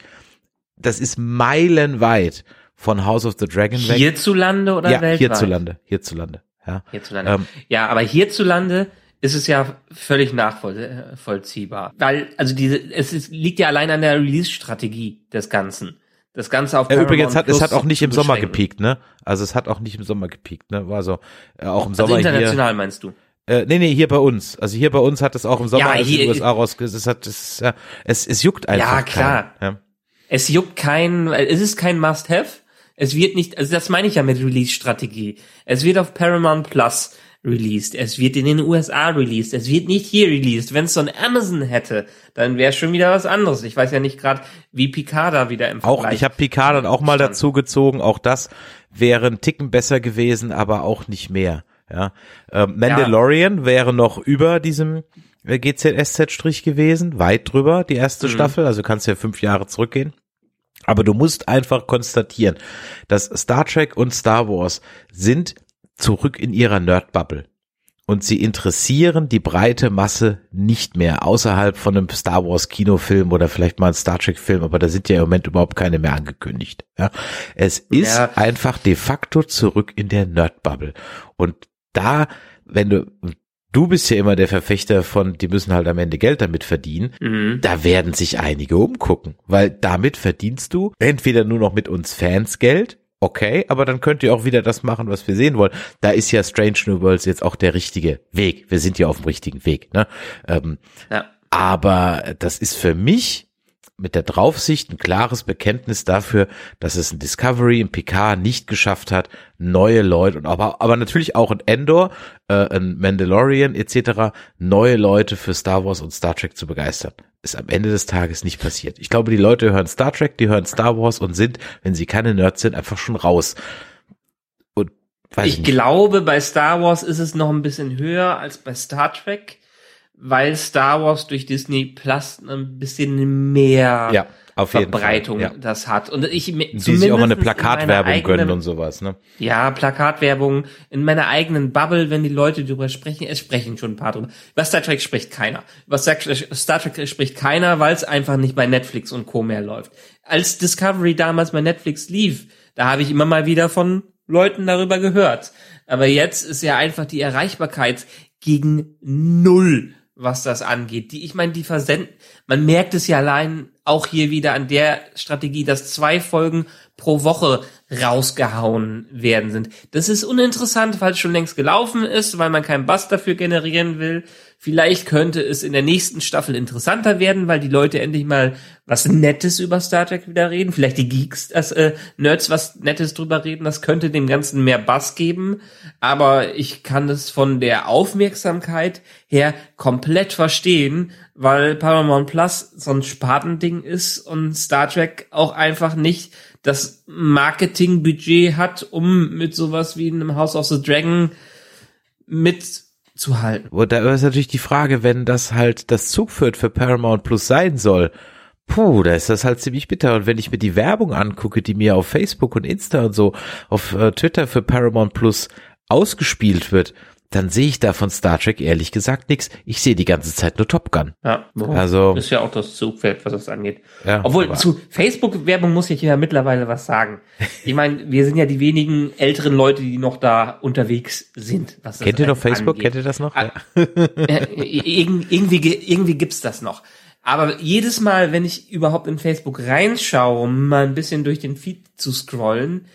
das ist meilenweit von House of the Dragon weg. Hierzulande oder ja, weltweit? hierzulande, hierzulande. Ja. Hierzulande. Ähm, ja, aber hierzulande ist es ja völlig nachvollziehbar. Weil, also diese, es ist, liegt ja allein an der Release-Strategie des Ganzen. Das Ganze auf Ja, übrigens hat es Plus hat auch nicht im Sommer gepiekt, ne? Also es hat auch nicht im Sommer gepiekt, ne? War so äh, auch im Also Sommer hier. international meinst du? Äh, nee, nee, hier bei uns. Also hier bei uns hat es auch im Sommer Ja, hier- die USA rausge es hat es, ja, es es juckt einfach Ja, klar. keinen, ja. Es juckt kein, es ist kein Must-Have. Es wird nicht, also das meine ich ja mit Release-Strategie. Es wird auf Paramount Plus released. Es wird in den USA released. Es wird nicht hier released. Wenn es so ein Amazon hätte, dann wäre schon wieder was anderes. Ich weiß ja nicht gerade, wie Picard da wieder im Auch Vergleich ich habe Picard dann auch mal stand. dazu gezogen, auch das wäre ein Ticken besser gewesen, aber auch nicht mehr, ja. Ähm, Mandalorian wäre noch über diesem äh, GZSZ-Strich gewesen, weit drüber, die erste Mhm. Staffel, also kannst ja fünf Jahre zurückgehen. Aber du musst einfach konstatieren, dass Star Trek und Star Wars sind zurück in ihrer Nerd-Bubble. Und sie interessieren die breite Masse nicht mehr, außerhalb von einem Star Wars Kinofilm oder vielleicht mal ein Star Trek Film, aber da sind ja im Moment überhaupt keine mehr angekündigt. Ja. Es ist Ja. einfach de facto zurück in der Nerd-Bubble. Und da, wenn du, du bist ja immer der Verfechter von, die müssen halt am Ende Geld damit verdienen, Mhm. da werden sich einige umgucken, weil damit verdienst du entweder nur noch mit uns Fans Geld, okay, aber dann könnt ihr auch wieder das machen, was wir sehen wollen. Da ist ja Strange New Worlds jetzt auch der richtige Weg. Wir sind ja auf dem richtigen Weg. Ne? Ähm, Ja. aber das ist für mich mit der Draufsicht ein klares Bekenntnis dafür, dass es ein Discovery, ein Picard nicht geschafft hat, neue Leute und aber, aber natürlich auch ein Endor, äh, ein Mandalorian etc. neue Leute für Star Wars und Star Trek zu begeistern. Ist am Ende des Tages nicht passiert. Ich glaube, die Leute hören Star Trek, die hören Star Wars und sind, wenn sie keine Nerds sind, einfach schon raus. Und ich, Ich glaube, bei Star Wars ist es noch ein bisschen höher als bei Star Trek, weil Star Wars durch Disney Plus ein bisschen mehr ja, auf jeden Verbreitung Fall. Ja. das hat. Und ich Die sich auch mal eine Plakatwerbung gönnen eigenen- und sowas, ne? Ja, Plakatwerbung in meiner eigenen Bubble, wenn die Leute drüber sprechen, es sprechen schon ein paar drüber. Über Star Trek spricht keiner. Über Star Star Trek spricht keiner, weil es einfach nicht bei Netflix und Co. mehr läuft. Als Discovery damals bei Netflix lief, da habe ich immer mal wieder von Leuten darüber gehört. Aber jetzt ist ja einfach die Erreichbarkeit gegen null, was das angeht. Die, ich meine, die versenden, man merkt es ja allein auch hier wieder an der Strategie, dass zwei Folgen pro Woche rausgehauen werden sind. Das ist uninteressant, weil es schon längst gelaufen ist, weil man keinen Bass dafür generieren will. Vielleicht könnte es in der nächsten Staffel interessanter werden, weil die Leute endlich mal was Nettes über Star Trek wieder reden. Vielleicht die Geeks, das, äh, Nerds was Nettes drüber reden. Das könnte dem Ganzen mehr Bass geben. Aber ich kann es von der Aufmerksamkeit her komplett verstehen, weil Paramount Plus so ein Spartending ist und Star Trek auch einfach nicht das Marketingbudget hat, um mit sowas wie einem House of the Dragon mitzuhalten. Wo da ist natürlich die Frage, wenn das halt das Zugpferd für Paramount Plus sein soll, puh, da ist das halt ziemlich bitter. Und wenn ich mir die Werbung angucke, die mir auf Facebook und Insta und so, auf äh, Twitter für Paramount Plus ausgespielt wird, dann sehe ich da von Star Trek ehrlich gesagt nichts. Ich sehe die ganze Zeit nur Top Gun. Ja, Also- ist ja auch das Zugpferd, was das angeht. Ja, Obwohl zu Facebook-Werbung muss ich ja mittlerweile was sagen. Ich meine, wir sind ja die wenigen älteren Leute, die noch da unterwegs sind. Was Kennt ihr noch Facebook? angeht. Kennt ihr das noch? Ah, Ja. äh, irg- irgendwie, ge- irgendwie gibt's das noch. Aber jedes Mal, wenn ich überhaupt in Facebook reinschaue, um mal ein bisschen durch den Feed zu scrollen,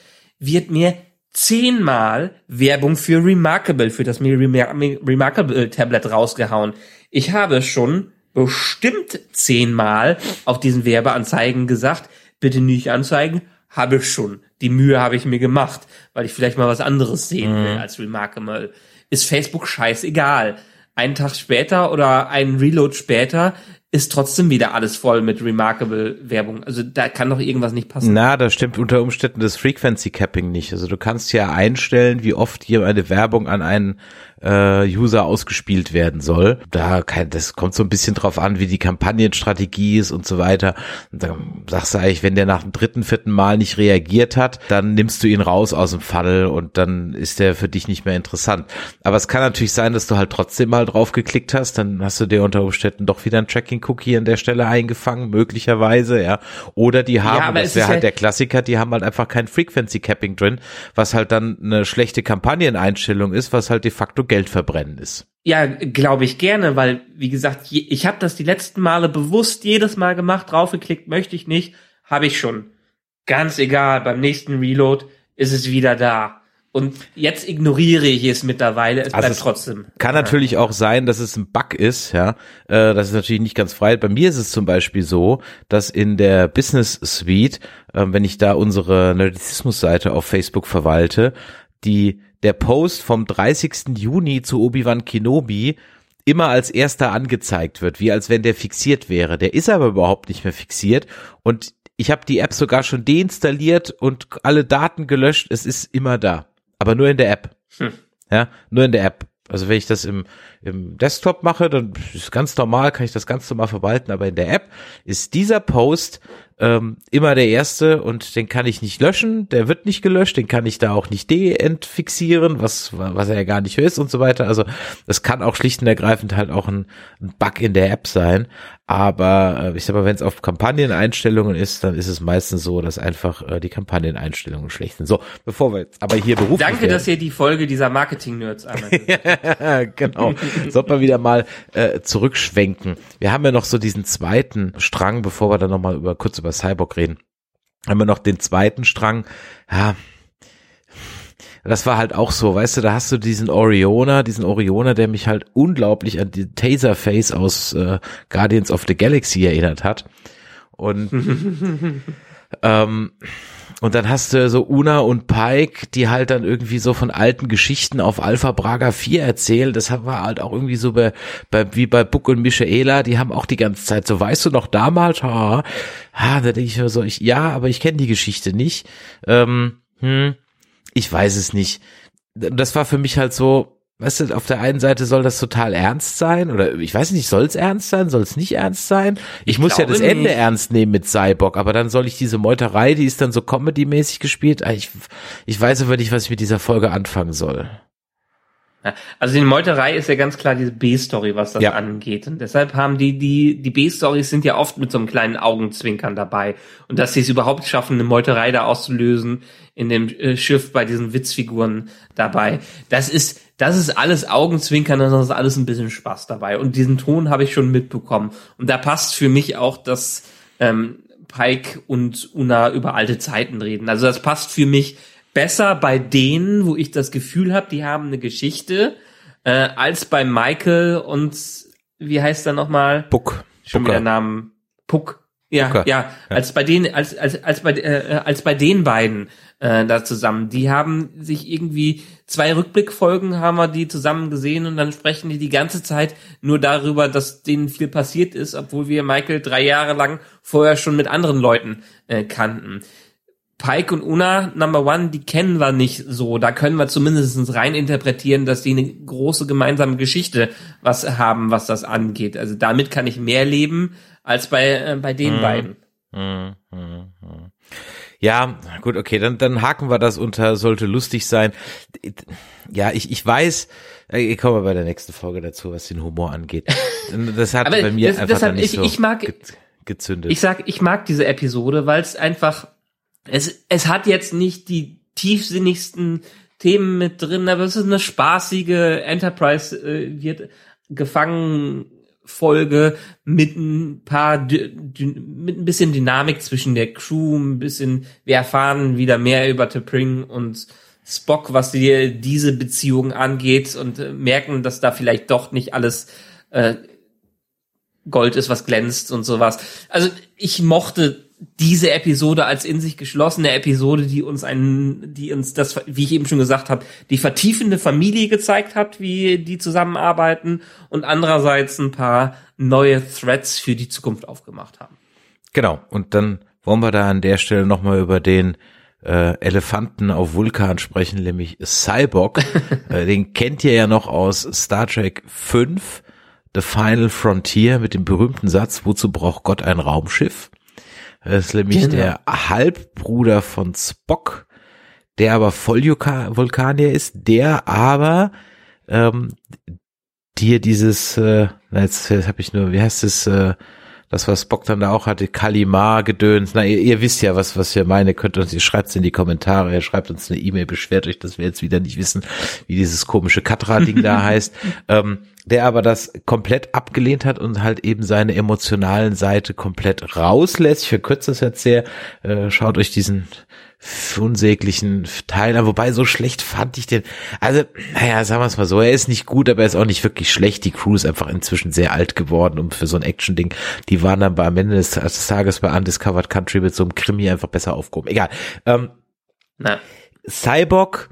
wird mir zehnmal Werbung für Remarkable, für das Remar Remarkable Tablet rausgehauen. Ich habe schon bestimmt zehnmal auf diesen Werbeanzeigen gesagt, bitte nicht anzeigen, habe ich schon. Die Mühe habe ich mir gemacht, weil ich vielleicht mal was anderes sehen will als Remarkable. Ist Facebook scheißegal. Einen Tag später oder einen Reload später ist trotzdem wieder alles voll mit Remarkable Werbung. Also da kann doch irgendwas nicht passen. Na, da stimmt unter Umständen das Frequency Capping nicht. Also du kannst ja einstellen, wie oft hier eine Werbung an einen äh, User ausgespielt werden soll. Da kann, das kommt so ein bisschen drauf an, wie die Kampagnenstrategie ist und so weiter. Und dann sagst du eigentlich, wenn der nach dem dritten, vierten Mal nicht reagiert hat, dann nimmst du ihn raus aus dem Funnel und dann ist der für dich nicht mehr interessant. Aber es kann natürlich sein, dass du halt trotzdem mal drauf geklickt hast, dann hast du dir unter Umständen doch wieder ein Tracking-Cookie an der Stelle eingefangen, möglicherweise, ja. Oder die haben, ja, das wäre halt der Klassiker, die haben halt einfach kein Frequency-Capping drin, was halt dann eine schlechte Kampagneneinstellung ist, was halt de facto Geld verbrennen ist. Ja, glaube ich gerne, weil, wie gesagt, ich habe das die letzten Male bewusst jedes Mal gemacht, draufgeklickt, möchte ich nicht, habe ich schon. Ganz egal, beim nächsten Reload ist es wieder da. Und jetzt ignoriere ich es mittlerweile, es also bleibt es trotzdem. Kann natürlich auch sein, dass es ein Bug ist, ja. Äh, das ist natürlich nicht ganz frei. Bei mir ist es zum Beispiel so, dass in der Business Suite, äh, wenn ich da unsere Nerdizismus-Seite auf Facebook verwalte, die der Post vom 30. Juni zu Obi-Wan Kenobi immer als erster angezeigt wird, wie als wenn der fixiert wäre. Der ist aber überhaupt nicht mehr fixiert und ich habe die App sogar schon deinstalliert und alle Daten gelöscht. Es ist immer da, aber nur in der App. Hm. Ja, nur in der App. Also wenn ich das im, im Desktop mache, dann ist ganz normal, kann ich das ganz normal verwalten, aber in der App ist dieser Post ähm, immer der erste und den kann ich nicht löschen, der wird nicht gelöscht, den kann ich da auch nicht deentfixieren, was, was er ja gar nicht ist und so weiter. Also das kann auch schlicht und ergreifend halt auch ein, ein Bug in der App sein. Aber äh, ich sag mal, wenn es auf Kampagneneinstellungen ist, dann ist es meistens so, dass einfach äh, die Kampagneneinstellungen schlecht sind. So, bevor wir jetzt aber hier beruflich Danke, werden. dass ihr die Folge dieser Marketing-Nerds einmal Genau. Sollte man wieder mal äh, zurückschwenken. Wir haben ja noch so diesen zweiten Strang, bevor wir dann nochmal über kurz über Cyborg reden. Haben wir noch den zweiten Strang. Ja, das war halt auch so, weißt du, da hast du diesen Oriona, diesen Oriona, der mich halt unglaublich an die Taserface aus äh, Guardians of the Galaxy erinnert hat. Und ähm, und dann hast du so Una und Pike, die halt dann irgendwie so von alten Geschichten auf Alpha Braga 4 erzählen. Das war halt auch irgendwie so bei, bei wie bei Buck und Michaela, die haben auch die ganze Zeit so, weißt du noch damals? Ha, ha da denke ich mir so, ich, ja, aber ich kenne die Geschichte nicht. Ähm, hm, ich weiß es nicht. Das war für mich halt so, weißt du, auf der einen Seite soll das total ernst sein oder ich weiß nicht, soll es ernst sein, soll es nicht ernst sein? Ich, ich muss ja das nicht. Ende ernst nehmen mit Cyborg, aber dann soll ich diese Meuterei, die ist dann so comedy-mäßig gespielt. Ah, ich, ich weiß aber nicht, was ich mit dieser Folge anfangen soll. Also die Meuterei ist ja ganz klar diese B-Story, was das ja. angeht. Und deshalb haben die, die, die B-Stories sind ja oft mit so einem kleinen Augenzwinkern dabei. Und dass sie es überhaupt schaffen, eine Meuterei da auszulösen in dem äh, Schiff bei diesen Witzfiguren dabei. Das ist, das ist alles Augenzwinkern, das ist alles ein bisschen Spaß dabei. Und diesen Ton habe ich schon mitbekommen. Und da passt für mich auch, dass ähm, Pike und Una über alte Zeiten reden. Also das passt für mich besser bei denen, wo ich das Gefühl habe, die haben eine Geschichte, äh, als bei Michael und wie heißt er nochmal? Puck. Schon Pucker. wieder Namen. Puck. Ja, ja, ja, als bei denen, als als als bei äh, als bei den beiden äh, da zusammen. Die haben sich irgendwie zwei Rückblickfolgen haben wir die zusammen gesehen und dann sprechen die die ganze Zeit nur darüber, dass denen viel passiert ist, obwohl wir Michael drei Jahre lang vorher schon mit anderen Leuten äh, kannten. Pike und Una Number One, die kennen wir nicht so. Da können wir zumindest rein interpretieren, dass die eine große gemeinsame Geschichte was haben, was das angeht. Also damit kann ich mehr leben als bei, äh, bei den mhm. beiden. Mhm. Mhm. Ja, gut, okay, dann, dann haken wir das unter, sollte lustig sein. Ja, ich, ich weiß, äh, ich komme bei der nächsten Folge dazu, was den Humor angeht. Das hat bei mir das, einfach deshalb, nicht ich, so ich mag, gezündet. Ich sag, ich mag diese Episode, weil es einfach es, es hat jetzt nicht die tiefsinnigsten Themen mit drin, aber es ist eine spaßige Enterprise äh, wird gefangen Folge mit ein paar mit ein bisschen Dynamik zwischen der Crew, ein bisschen wir erfahren wieder mehr über T'Pring und Spock, was die, diese Beziehung angeht und äh, merken, dass da vielleicht doch nicht alles äh, Gold ist, was glänzt und sowas. Also ich mochte diese Episode als in sich geschlossene Episode, die uns einen, die uns das, wie ich eben schon gesagt habe, die vertiefende Familie gezeigt hat, wie die zusammenarbeiten und andererseits ein paar neue Threads für die Zukunft aufgemacht haben. Genau. Und dann wollen wir da an der Stelle nochmal über den äh, Elefanten auf Vulkan sprechen, nämlich Cyborg. äh, den kennt ihr ja noch aus Star Trek 5, The Final Frontier, mit dem berühmten Satz, wozu braucht Gott ein Raumschiff? Das ist nämlich genau. der Halbbruder von Spock, der aber Vollvulkanier ist, der aber ähm, dir dieses, äh, jetzt, jetzt habe ich nur, wie heißt es, äh, das, was Spock dann da auch hatte, Kalimar gedöns. Na, ihr, ihr wisst ja, was, was wir meine, könnt uns, ihr schreibt es in die Kommentare, ihr schreibt uns eine E-Mail, beschwert euch, dass wir jetzt wieder nicht wissen, wie dieses komische Katra-Ding da heißt. Ähm, der aber das komplett abgelehnt hat und halt eben seine emotionalen Seite komplett rauslässt. Ich verkürze das jetzt sehr. Äh, schaut euch diesen unsäglichen Teil wobei so schlecht fand ich den. Also, naja, sagen wir es mal so, er ist nicht gut, aber er ist auch nicht wirklich schlecht. Die Crew ist einfach inzwischen sehr alt geworden und für so ein Action-Ding, die waren dann bei am Ende des, des Tages bei Undiscovered Country mit so einem Krimi einfach besser aufgehoben. Egal. Ähm, Na. Cyborg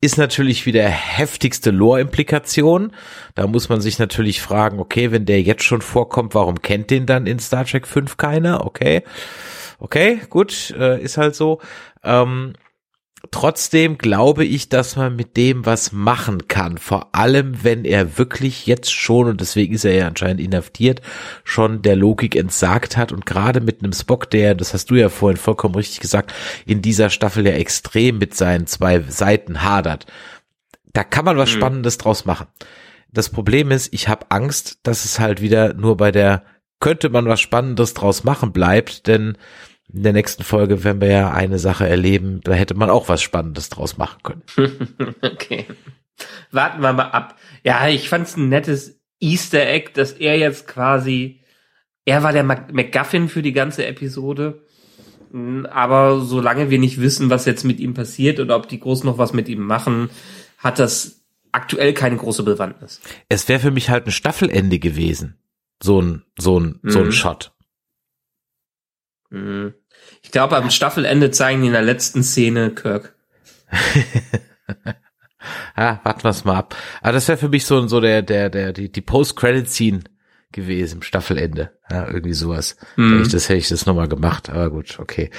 ist natürlich wieder heftigste Lore-Implikation. Da muss man sich natürlich fragen, okay, wenn der jetzt schon vorkommt, warum kennt den dann in Star Trek 5 keiner? Okay. Okay, gut, äh, ist halt so. Ähm, trotzdem glaube ich, dass man mit dem was machen kann. Vor allem, wenn er wirklich jetzt schon, und deswegen ist er ja anscheinend inhaftiert, schon der Logik entsagt hat. Und gerade mit einem Spock, der, das hast du ja vorhin vollkommen richtig gesagt, in dieser Staffel ja extrem mit seinen zwei Seiten hadert. Da kann man was mhm. Spannendes draus machen. Das Problem ist, ich habe Angst, dass es halt wieder nur bei der könnte man was Spannendes draus machen bleibt, denn in der nächsten Folge werden wir ja eine Sache erleben, da hätte man auch was Spannendes draus machen können. okay. Warten wir mal ab. Ja, ich fand's ein nettes Easter Egg, dass er jetzt quasi, er war der MacGuffin für die ganze Episode. Aber solange wir nicht wissen, was jetzt mit ihm passiert oder ob die groß noch was mit ihm machen, hat das aktuell keine große Bewandtnis. Es wäre für mich halt ein Staffelende gewesen. So ein, so ein, mhm. so ein mhm. Shot. Mhm. Ich glaube, am Staffelende zeigen die in der letzten Szene Kirk. ja, warten wir es mal ab. Aber das wäre für mich so, so der, der, der, die, die Post-Credit-Scene gewesen Staffelende. Ja, irgendwie sowas. Mhm. Hätte ich das, hätte ich das nochmal gemacht. Aber gut, okay.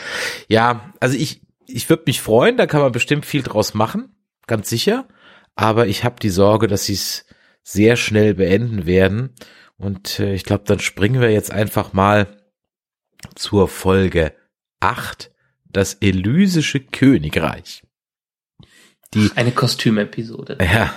Ja, also ich, ich würde mich freuen, da kann man bestimmt viel draus machen. Ganz sicher. Aber ich habe die Sorge, dass sie es sehr schnell beenden werden. Und äh, ich glaube, dann springen wir jetzt einfach mal zur Folge 8, das Elysische Königreich. Die, Eine Kostümepisode. Ja,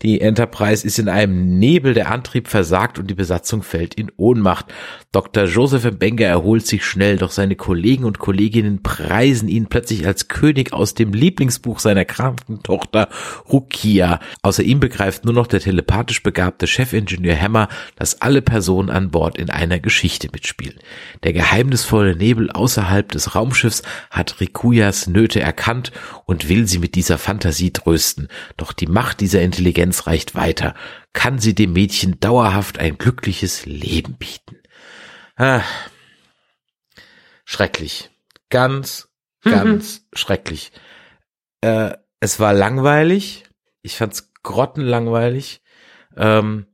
die Enterprise ist in einem Nebel, der Antrieb versagt und die Besatzung fällt in Ohnmacht. Dr. Joseph Mbenga erholt sich schnell, doch seine Kollegen und Kolleginnen preisen ihn plötzlich als König aus dem Lieblingsbuch seiner kranken Tochter Rukia. Außer ihm begreift nur noch der telepathisch begabte Chefingenieur Hammer, dass alle Personen an Bord in einer Geschichte mitspielen. Der geheimnisvolle Nebel außerhalb des Raumschiffs hat Rikuyas Nöte erkannt und will sie mit dieser Fantasie trösten. Doch die Macht dieser Intelligenz reicht weiter, kann sie dem Mädchen dauerhaft ein glückliches Leben bieten. Ah, schrecklich. Ganz, ganz schrecklich. Äh, es war langweilig. Ich fand's grottenlangweilig. Ähm,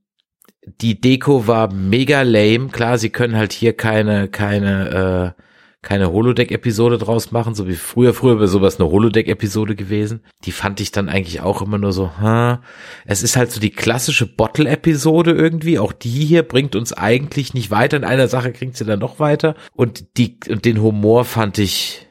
die Deko war mega lame. Klar, sie können halt hier keine, keine, äh, keine Holodeck-Episode draus machen, so wie früher. Früher wäre sowas eine Holodeck-Episode gewesen. Die fand ich dann eigentlich auch immer nur so, ha. Es ist halt so die klassische Bottle-Episode irgendwie. Auch die hier bringt uns eigentlich nicht weiter. In einer Sache kriegt sie dann noch weiter. Und die, und den Humor fand ich,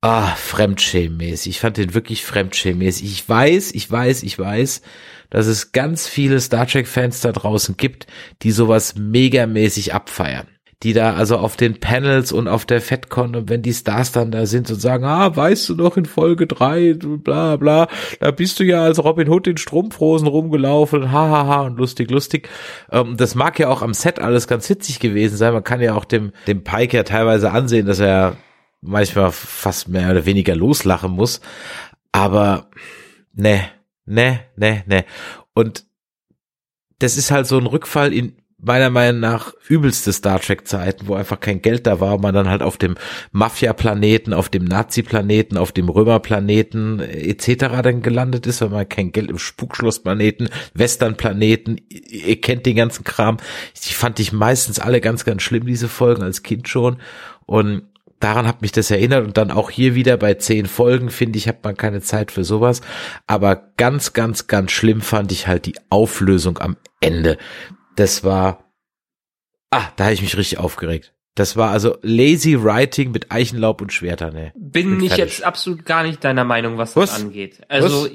ah, fremdschämmäßig. Ich fand den wirklich fremdschämmäßig. Ich weiß, ich weiß, ich weiß, dass es ganz viele Star Trek-Fans da draußen gibt, die sowas megamäßig abfeiern die da also auf den Panels und auf der FedCon und wenn die Stars dann da sind und sagen, ah, weißt du noch in Folge drei, bla bla, da bist du ja als Robin Hood in Strumpfhosen rumgelaufen, hahaha ha, ha, und lustig, lustig. Ähm, das mag ja auch am Set alles ganz hitzig gewesen sein. Man kann ja auch dem, dem Pike ja teilweise ansehen, dass er manchmal fast mehr oder weniger loslachen muss. Aber ne, ne, ne, ne. Und das ist halt so ein Rückfall in meiner Meinung nach übelste Star Trek Zeiten, wo einfach kein Geld da war, man dann halt auf dem Mafia-Planeten, auf dem Nazi-Planeten, auf dem Römer-Planeten äh, etc. dann gelandet ist, weil man kein Geld im Spukschloss-Planeten, Western-Planeten, ihr kennt den ganzen Kram. Die fand ich meistens alle ganz, ganz schlimm, diese Folgen als Kind schon. Und daran hat mich das erinnert und dann auch hier wieder bei zehn Folgen finde ich, hat man keine Zeit für sowas. Aber ganz, ganz, ganz schlimm fand ich halt die Auflösung am Ende das war, ah, da habe ich mich richtig aufgeregt. Das war also lazy writing mit Eichenlaub und Schwertern, ne. Bin ich jetzt absolut gar nicht deiner Meinung, was, was? das angeht. Also, was?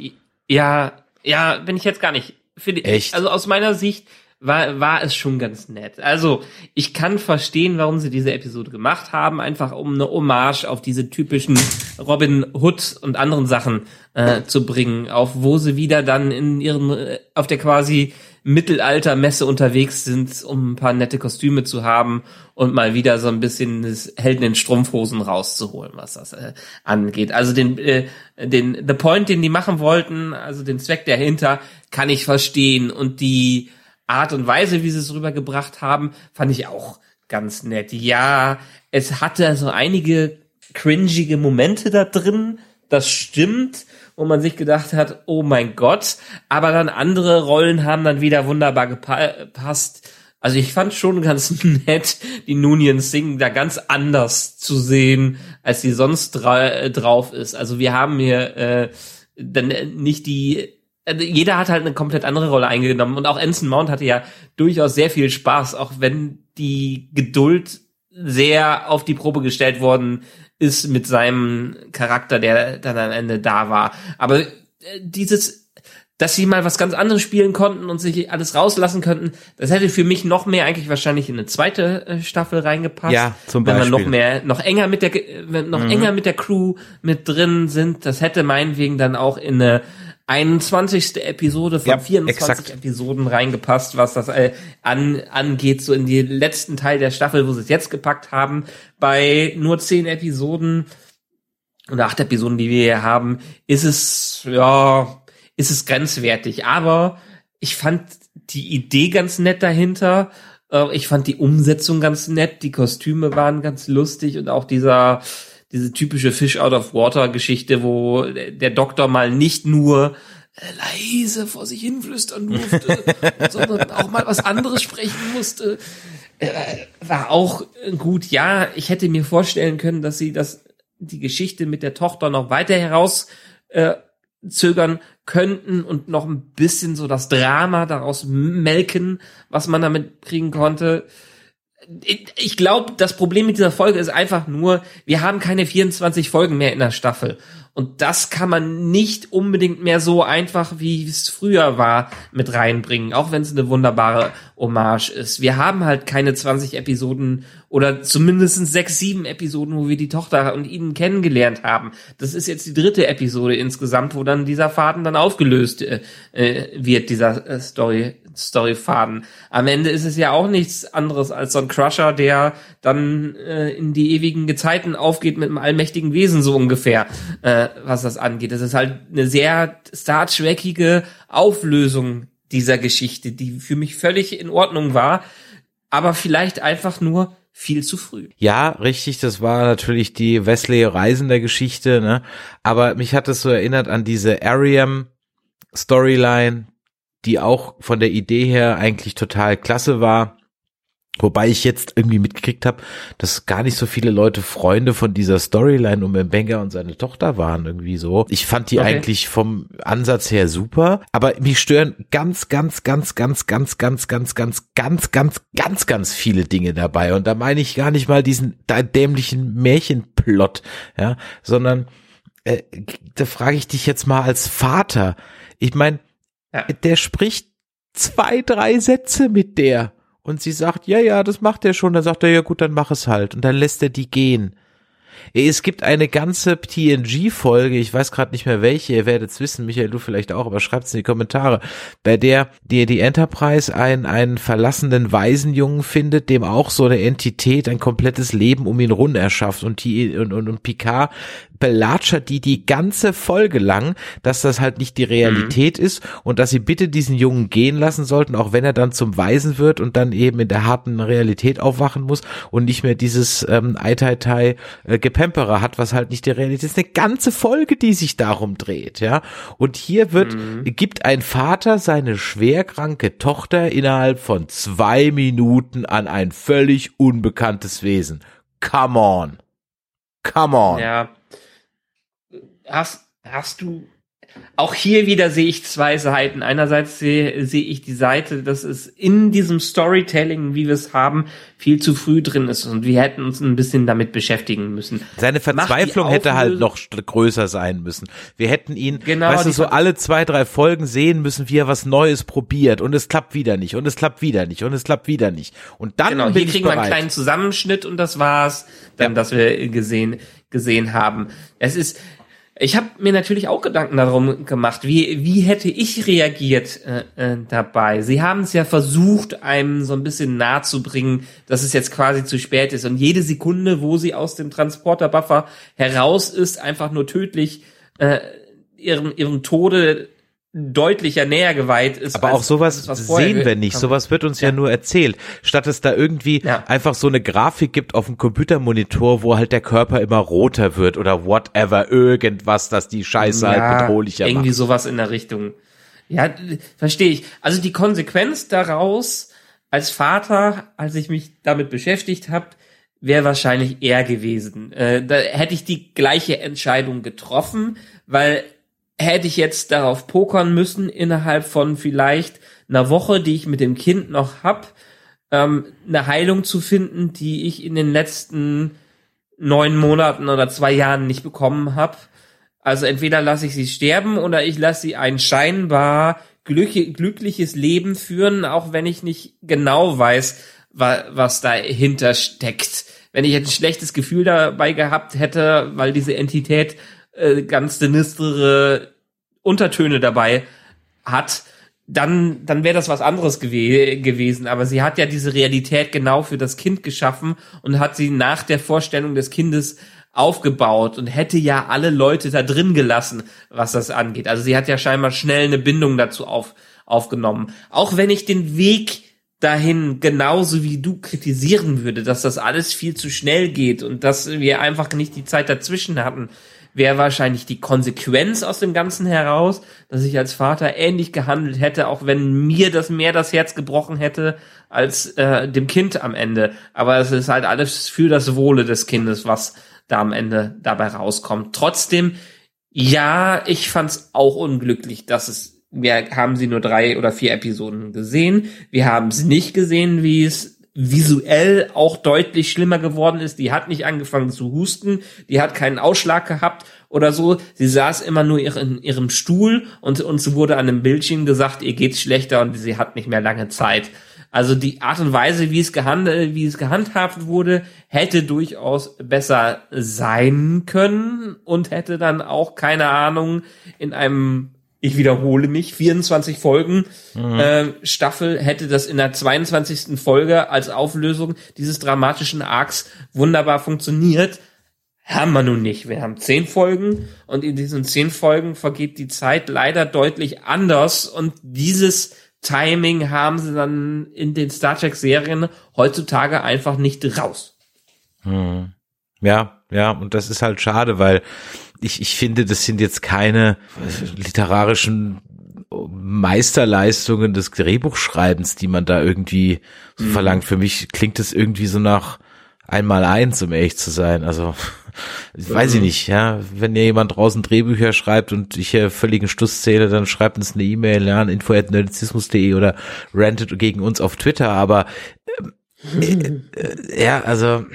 ja, ja, bin ich jetzt gar nicht. Finde Echt? Also aus meiner Sicht war, war es schon ganz nett. Also, ich kann verstehen, warum sie diese Episode gemacht haben, einfach um eine Hommage auf diese typischen Robin Hood und anderen Sachen äh, zu bringen, auf wo sie wieder dann in ihren, äh, auf der quasi Mittelaltermesse unterwegs sind, um ein paar nette Kostüme zu haben und mal wieder so ein bisschen das Helden in Strumpfhosen rauszuholen, was das äh, angeht. Also den, äh, den, the point, den die machen wollten, also den Zweck dahinter, kann ich verstehen und die Art und Weise, wie sie es rübergebracht haben, fand ich auch ganz nett. Ja, es hatte so einige cringige Momente da drin, das stimmt, wo man sich gedacht hat, oh mein Gott, aber dann andere Rollen haben dann wieder wunderbar gepasst. Also ich fand schon ganz nett, die Nunien Singh da ganz anders zu sehen, als sie sonst dra drauf ist. Also wir haben hier äh, dann nicht die also jeder hat halt eine komplett andere Rolle eingenommen und auch Ensign Mount hatte ja durchaus sehr viel Spaß, auch wenn die Geduld sehr auf die Probe gestellt worden ist mit seinem Charakter, der dann am Ende da war. Aber äh, dieses, dass sie mal was ganz anderes spielen konnten und sich alles rauslassen könnten, das hätte für mich noch mehr eigentlich wahrscheinlich in eine zweite äh, Staffel reingepasst. Ja, zum Beispiel. Wenn man noch mehr, noch enger mit der, wenn noch mhm. enger mit der Crew mit drin sind, das hätte meinetwegen dann auch in eine 21. Episode von ja, 24 exakt. Episoden reingepasst, was das äh, an, angeht, so in die letzten Teil der Staffel, wo sie es jetzt gepackt haben. Bei nur 10 Episoden oder 8 Episoden, die wir hier haben, ist es, ja, ist es grenzwertig. Aber ich fand die Idee ganz nett dahinter. Äh, ich fand die Umsetzung ganz nett. Die Kostüme waren ganz lustig und auch dieser, diese typische Fish out of water Geschichte, wo der Doktor mal nicht nur äh, leise vor sich hinflüstern durfte, sondern auch mal was anderes sprechen musste, äh, war auch gut. Ja, ich hätte mir vorstellen können, dass sie das die Geschichte mit der Tochter noch weiter heraus äh, zögern könnten und noch ein bisschen so das Drama daraus melken, was man damit kriegen konnte ich glaube, das Problem mit dieser Folge ist einfach nur, wir haben keine 24 Folgen mehr in der Staffel. Und das kann man nicht unbedingt mehr so einfach, wie es früher war, mit reinbringen, auch wenn es eine wunderbare Hommage ist. Wir haben halt keine 20 Episoden oder zumindest sechs, sieben Episoden, wo wir die Tochter und ihn kennengelernt haben. Das ist jetzt die dritte Episode insgesamt, wo dann dieser Faden dann aufgelöst äh, äh wird, dieser äh, Story, Storyfaden. Am Ende ist es ja auch nichts anderes als so ein Crusher, der dann äh, in die ewigen Gezeiten aufgeht mit einem allmächtigen Wesen, so ungefähr. Äh, was das angeht. Das ist halt eine sehr Star Trekige Auflösung dieser Geschichte, die für mich völlig in Ordnung war, aber vielleicht einfach nur viel zu früh. Ja, richtig, das war natürlich die Wesley Reisender Geschichte, ne? Aber mich hat es so erinnert an diese Ariam Storyline, die auch von der Idee her eigentlich total klasse war Wobei ich jetzt irgendwie mitgekriegt habe, dass gar nicht so viele Leute Freunde von dieser Storyline um Mbenga und seine Tochter waren irgendwie so. Ich fand die okay. eigentlich vom Ansatz her super, aber mich stören ganz, ganz, ganz, ganz, ganz, ganz, ganz, ganz, ganz, ganz, ganz, ganz viele Dinge dabei. Und da meine ich gar nicht mal diesen dämlichen Märchenplot, ja, sondern äh, da frage ich dich jetzt mal als Vater. Ich meine, ja. der spricht zwei, drei Sätze mit der und sie sagt, ja, ja, das macht er schon. Dann sagt er, ja gut, dann mach es halt. Und dann lässt er die gehen. Es gibt eine ganze TNG-Folge, ich weiß gerade nicht mehr welche, ihr werdet es wissen, Michael, du vielleicht auch, aber schreibt's in die Kommentare, bei der die, die Enterprise einen, einen verlassenen Waisenjungen findet, dem auch so eine Entität ein komplettes Leben um ihn rund erschafft und die und, und, und Picard belatschert die die ganze Folge lang, dass das halt nicht die Realität mhm. ist und dass sie bitte diesen Jungen gehen lassen sollten, auch wenn er dann zum Waisen wird und dann eben in der harten Realität aufwachen muss und nicht mehr dieses ähm, Eitai äh, Gepemperer hat, was halt nicht die Realität ist. Eine ganze Folge, die sich darum dreht, ja. Und hier wird, mhm. gibt ein Vater seine schwerkranke Tochter innerhalb von zwei Minuten an ein völlig unbekanntes Wesen. Come on. Come on. Ja, hast, hast du auch hier wieder sehe ich zwei Seiten. Einerseits sehe, sehe ich die Seite, dass es in diesem Storytelling, wie wir es haben, viel zu früh drin ist und wir hätten uns ein bisschen damit beschäftigen müssen. Seine Verzweiflung hätte halt noch größer sein müssen. Wir hätten ihn, genau, weißt du, so alle zwei, drei Folgen sehen müssen, wie er was Neues probiert und es klappt wieder nicht und es klappt wieder nicht und es klappt wieder nicht. Und dann genau, hier kriegen wir einen kleinen Zusammenschnitt und das war's, dann, ja. dass wir gesehen gesehen haben. Es ist ich habe mir natürlich auch Gedanken darum gemacht, wie, wie hätte ich reagiert äh, äh, dabei. Sie haben es ja versucht, einem so ein bisschen nahe zu bringen, dass es jetzt quasi zu spät ist. Und jede Sekunde, wo sie aus dem Transporterbuffer heraus ist, einfach nur tödlich äh, ihrem, ihrem Tode deutlicher näher geweiht ist. Aber auch sowas sehen wir nicht. Sowas wird uns ja. ja. nur erzählt. Statt es da irgendwie ja. einfach so eine Grafik gibt auf dem Computermonitor, wo halt der Körper immer roter wird oder whatever, irgendwas, dass die Scheiße halt ja, halt bedrohlicher irgendwie macht. sowas in der Richtung. Ja, verstehe ich. Also die Konsequenz daraus als Vater, als ich mich damit beschäftigt habe, wäre wahrscheinlich eher gewesen. Äh, da hätte ich die gleiche Entscheidung getroffen, weil hätte ich jetzt darauf pokern müssen, innerhalb von vielleicht einer Woche, die ich mit dem Kind noch hab, ähm, eine Heilung zu finden, die ich in den letzten neun Monaten oder zwei Jahren nicht bekommen habe. Also entweder lasse ich sie sterben oder ich lasse sie ein scheinbar glück glückliches Leben führen, auch wenn ich nicht genau weiß, wa was dahinter steckt. Wenn ich jetzt ein schlechtes Gefühl dabei gehabt hätte, weil diese Entität äh, ganz sinistere Untertöne dabei hat, dann, dann wäre das was anderes gew gewesen. Aber sie hat ja diese Realität genau für das Kind geschaffen und hat sie nach der Vorstellung des Kindes aufgebaut und hätte ja alle Leute da drin gelassen, was das angeht. Also sie hat ja scheinbar schnell eine Bindung dazu auf, aufgenommen. Auch wenn ich den Weg dahin genauso wie du kritisieren würde, dass das alles viel zu schnell geht und dass wir einfach nicht die Zeit dazwischen hatten, wäre wahrscheinlich die Konsequenz aus dem Ganzen heraus, dass ich als Vater ähnlich gehandelt hätte, auch wenn mir das mehr das Herz gebrochen hätte als äh, dem Kind am Ende. Aber es ist halt alles für das Wohle des Kindes, was da am Ende dabei rauskommt. Trotzdem, ja, ich fand's auch unglücklich, dass es wir haben sie nur drei oder vier Episoden gesehen. Wir haben es nicht gesehen, wie es visuell auch deutlich schlimmer geworden ist. Die hat nicht angefangen zu husten, die hat keinen Ausschlag gehabt oder so. Sie saß immer nur in ihrem Stuhl und uns wurde an einem Bildschirm gesagt, ihr geht's schlechter und sie hat nicht mehr lange Zeit. Also die Art und Weise, wie es gehandelt, wie es gehandhabt wurde, hätte durchaus besser sein können und hätte dann auch keine Ahnung in einem ich wiederhole mich, 24 Folgen mhm. äh, Staffel hätte das in der 22. Folge als Auflösung dieses dramatischen Arcs wunderbar funktioniert. Haben wir nun nicht. Wir haben zehn Folgen und in diesen zehn Folgen vergeht die Zeit leider deutlich anders und dieses Timing haben sie dann in den Star Trek Serien heutzutage einfach nicht raus. Hm. Ja, ja, und das ist halt schade, weil ich, ich finde, das sind jetzt keine literarischen Meisterleistungen des Drehbuchschreibens, die man da irgendwie so mhm. verlangt. Für mich klingt es irgendwie so nach einmal eins, um ehrlich zu sein. Also, weiß ich mhm. nicht, ja. Wenn ihr jemand draußen Drehbücher schreibt und ich hier völligen Stuss zähle, dann schreibt uns eine E-Mail ja, an info.nerdizismus.de oder rantet gegen uns auf Twitter, aber äh, äh, ja, also,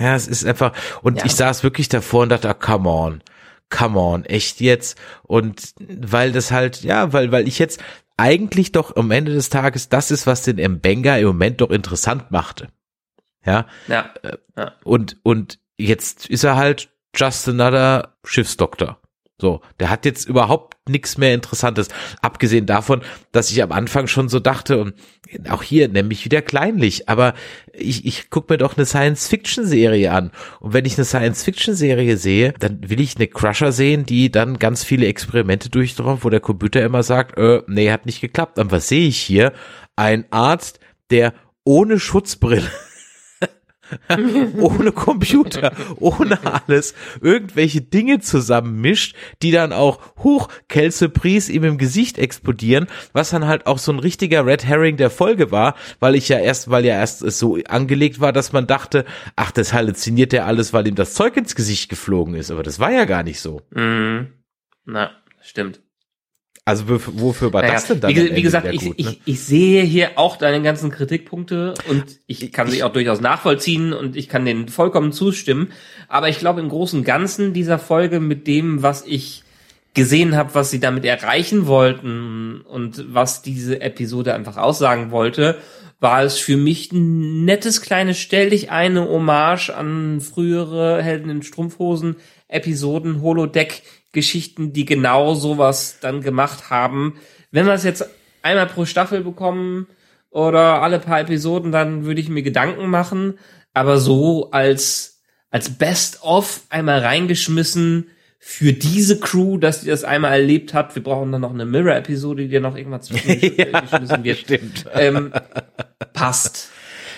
ja, es ist einfach, und ja. ich saß wirklich davor und dachte, ah, come on come on, echt jetzt? Und weil das halt, ja, weil, weil ich jetzt eigentlich doch am Ende des Tages das ist, was den Mbenga im Moment doch interessant machte. Ja. Ja. Äh, ja. Und, und jetzt ist er halt just another Schiffsdoktor. So, der hat jetzt überhaupt nichts mehr Interessantes. Abgesehen davon, dass ich am Anfang schon so dachte, und auch hier nämlich wieder kleinlich, aber ich, ich gucke mir doch eine Science-Fiction-Serie an. Und wenn ich eine Science-Fiction-Serie sehe, dann will ich eine Crusher sehen, die dann ganz viele Experimente durchdrauf, wo der Computer immer sagt, äh, nee, hat nicht geklappt. Und was sehe ich hier? Ein Arzt, der ohne Schutzbrille ohne Computer, ohne alles, irgendwelche Dinge zusammenmischt, die dann auch hoch Kelsey Pries ihm im Gesicht explodieren, was dann halt auch so ein richtiger Red Herring der Folge war, weil ich ja erst, weil ja erst es so angelegt war, dass man dachte, ach, das halluziniert er alles, weil ihm das Zeug ins Gesicht geflogen ist, aber das war ja gar nicht so. Mhm. Na, stimmt. Also wofür war naja, das denn dann? Wie, wie gesagt, ich, gut, ne? ich, ich sehe hier auch deine ganzen Kritikpunkte und ich kann ich, sie auch durchaus nachvollziehen und ich kann denen vollkommen zustimmen. Aber ich glaube im Großen und Ganzen dieser Folge mit dem, was ich gesehen habe, was sie damit erreichen wollten und was diese Episode einfach aussagen wollte, war es für mich ein nettes kleines Stell dich eine Hommage an frühere Helden in Strumpfhosen Episoden Holodeck Geschichten, die genau sowas dann gemacht haben. Wenn wir es jetzt einmal pro Staffel bekommen oder alle paar Episoden, dann würde ich mir Gedanken machen. Aber so als, als Best-of einmal reingeschmissen für diese Crew, dass die das einmal erlebt hat. Wir brauchen dann noch eine Mirror-Episode, die noch irgendwann zwischengeschmissen wird. Stimmt. Ähm, passt.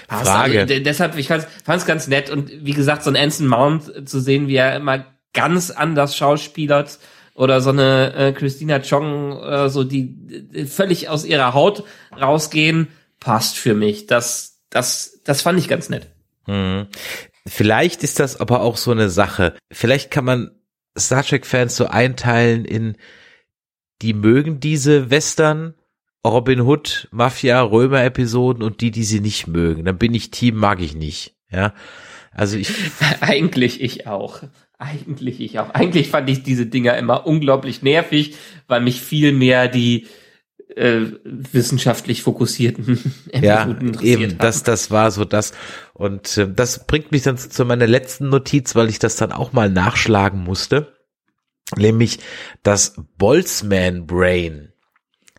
Passt. Frage. Also, deshalb, ich fand es ganz nett und wie gesagt, so ein Anson Mount zu sehen, wie er immer ganz anders schauspielert oder so eine äh, Christina Chong oder so, die, die völlig aus ihrer Haut rausgehen, passt für mich. Das, das, das fand ich ganz nett. Hm. Vielleicht ist das aber auch so eine Sache. Vielleicht kann man Star Trek-Fans so einteilen in die mögen diese Western, Robin Hood, Mafia, Römer-Episoden und die, die sie nicht mögen. Dann bin ich Team, mag ich nicht. Ja. Also ich. Eigentlich ich auch. Eigentlich ich auch. Eigentlich fand ich diese Dinger immer unglaublich nervig, weil mich viel mehr die äh, wissenschaftlich fokussierten ja eben. Haben. das das war so das. Und äh, das bringt mich dann zu meiner letzten Notiz weil ich das dann auch mal nachschlagen musste. Nämlich das Boltzmann Brain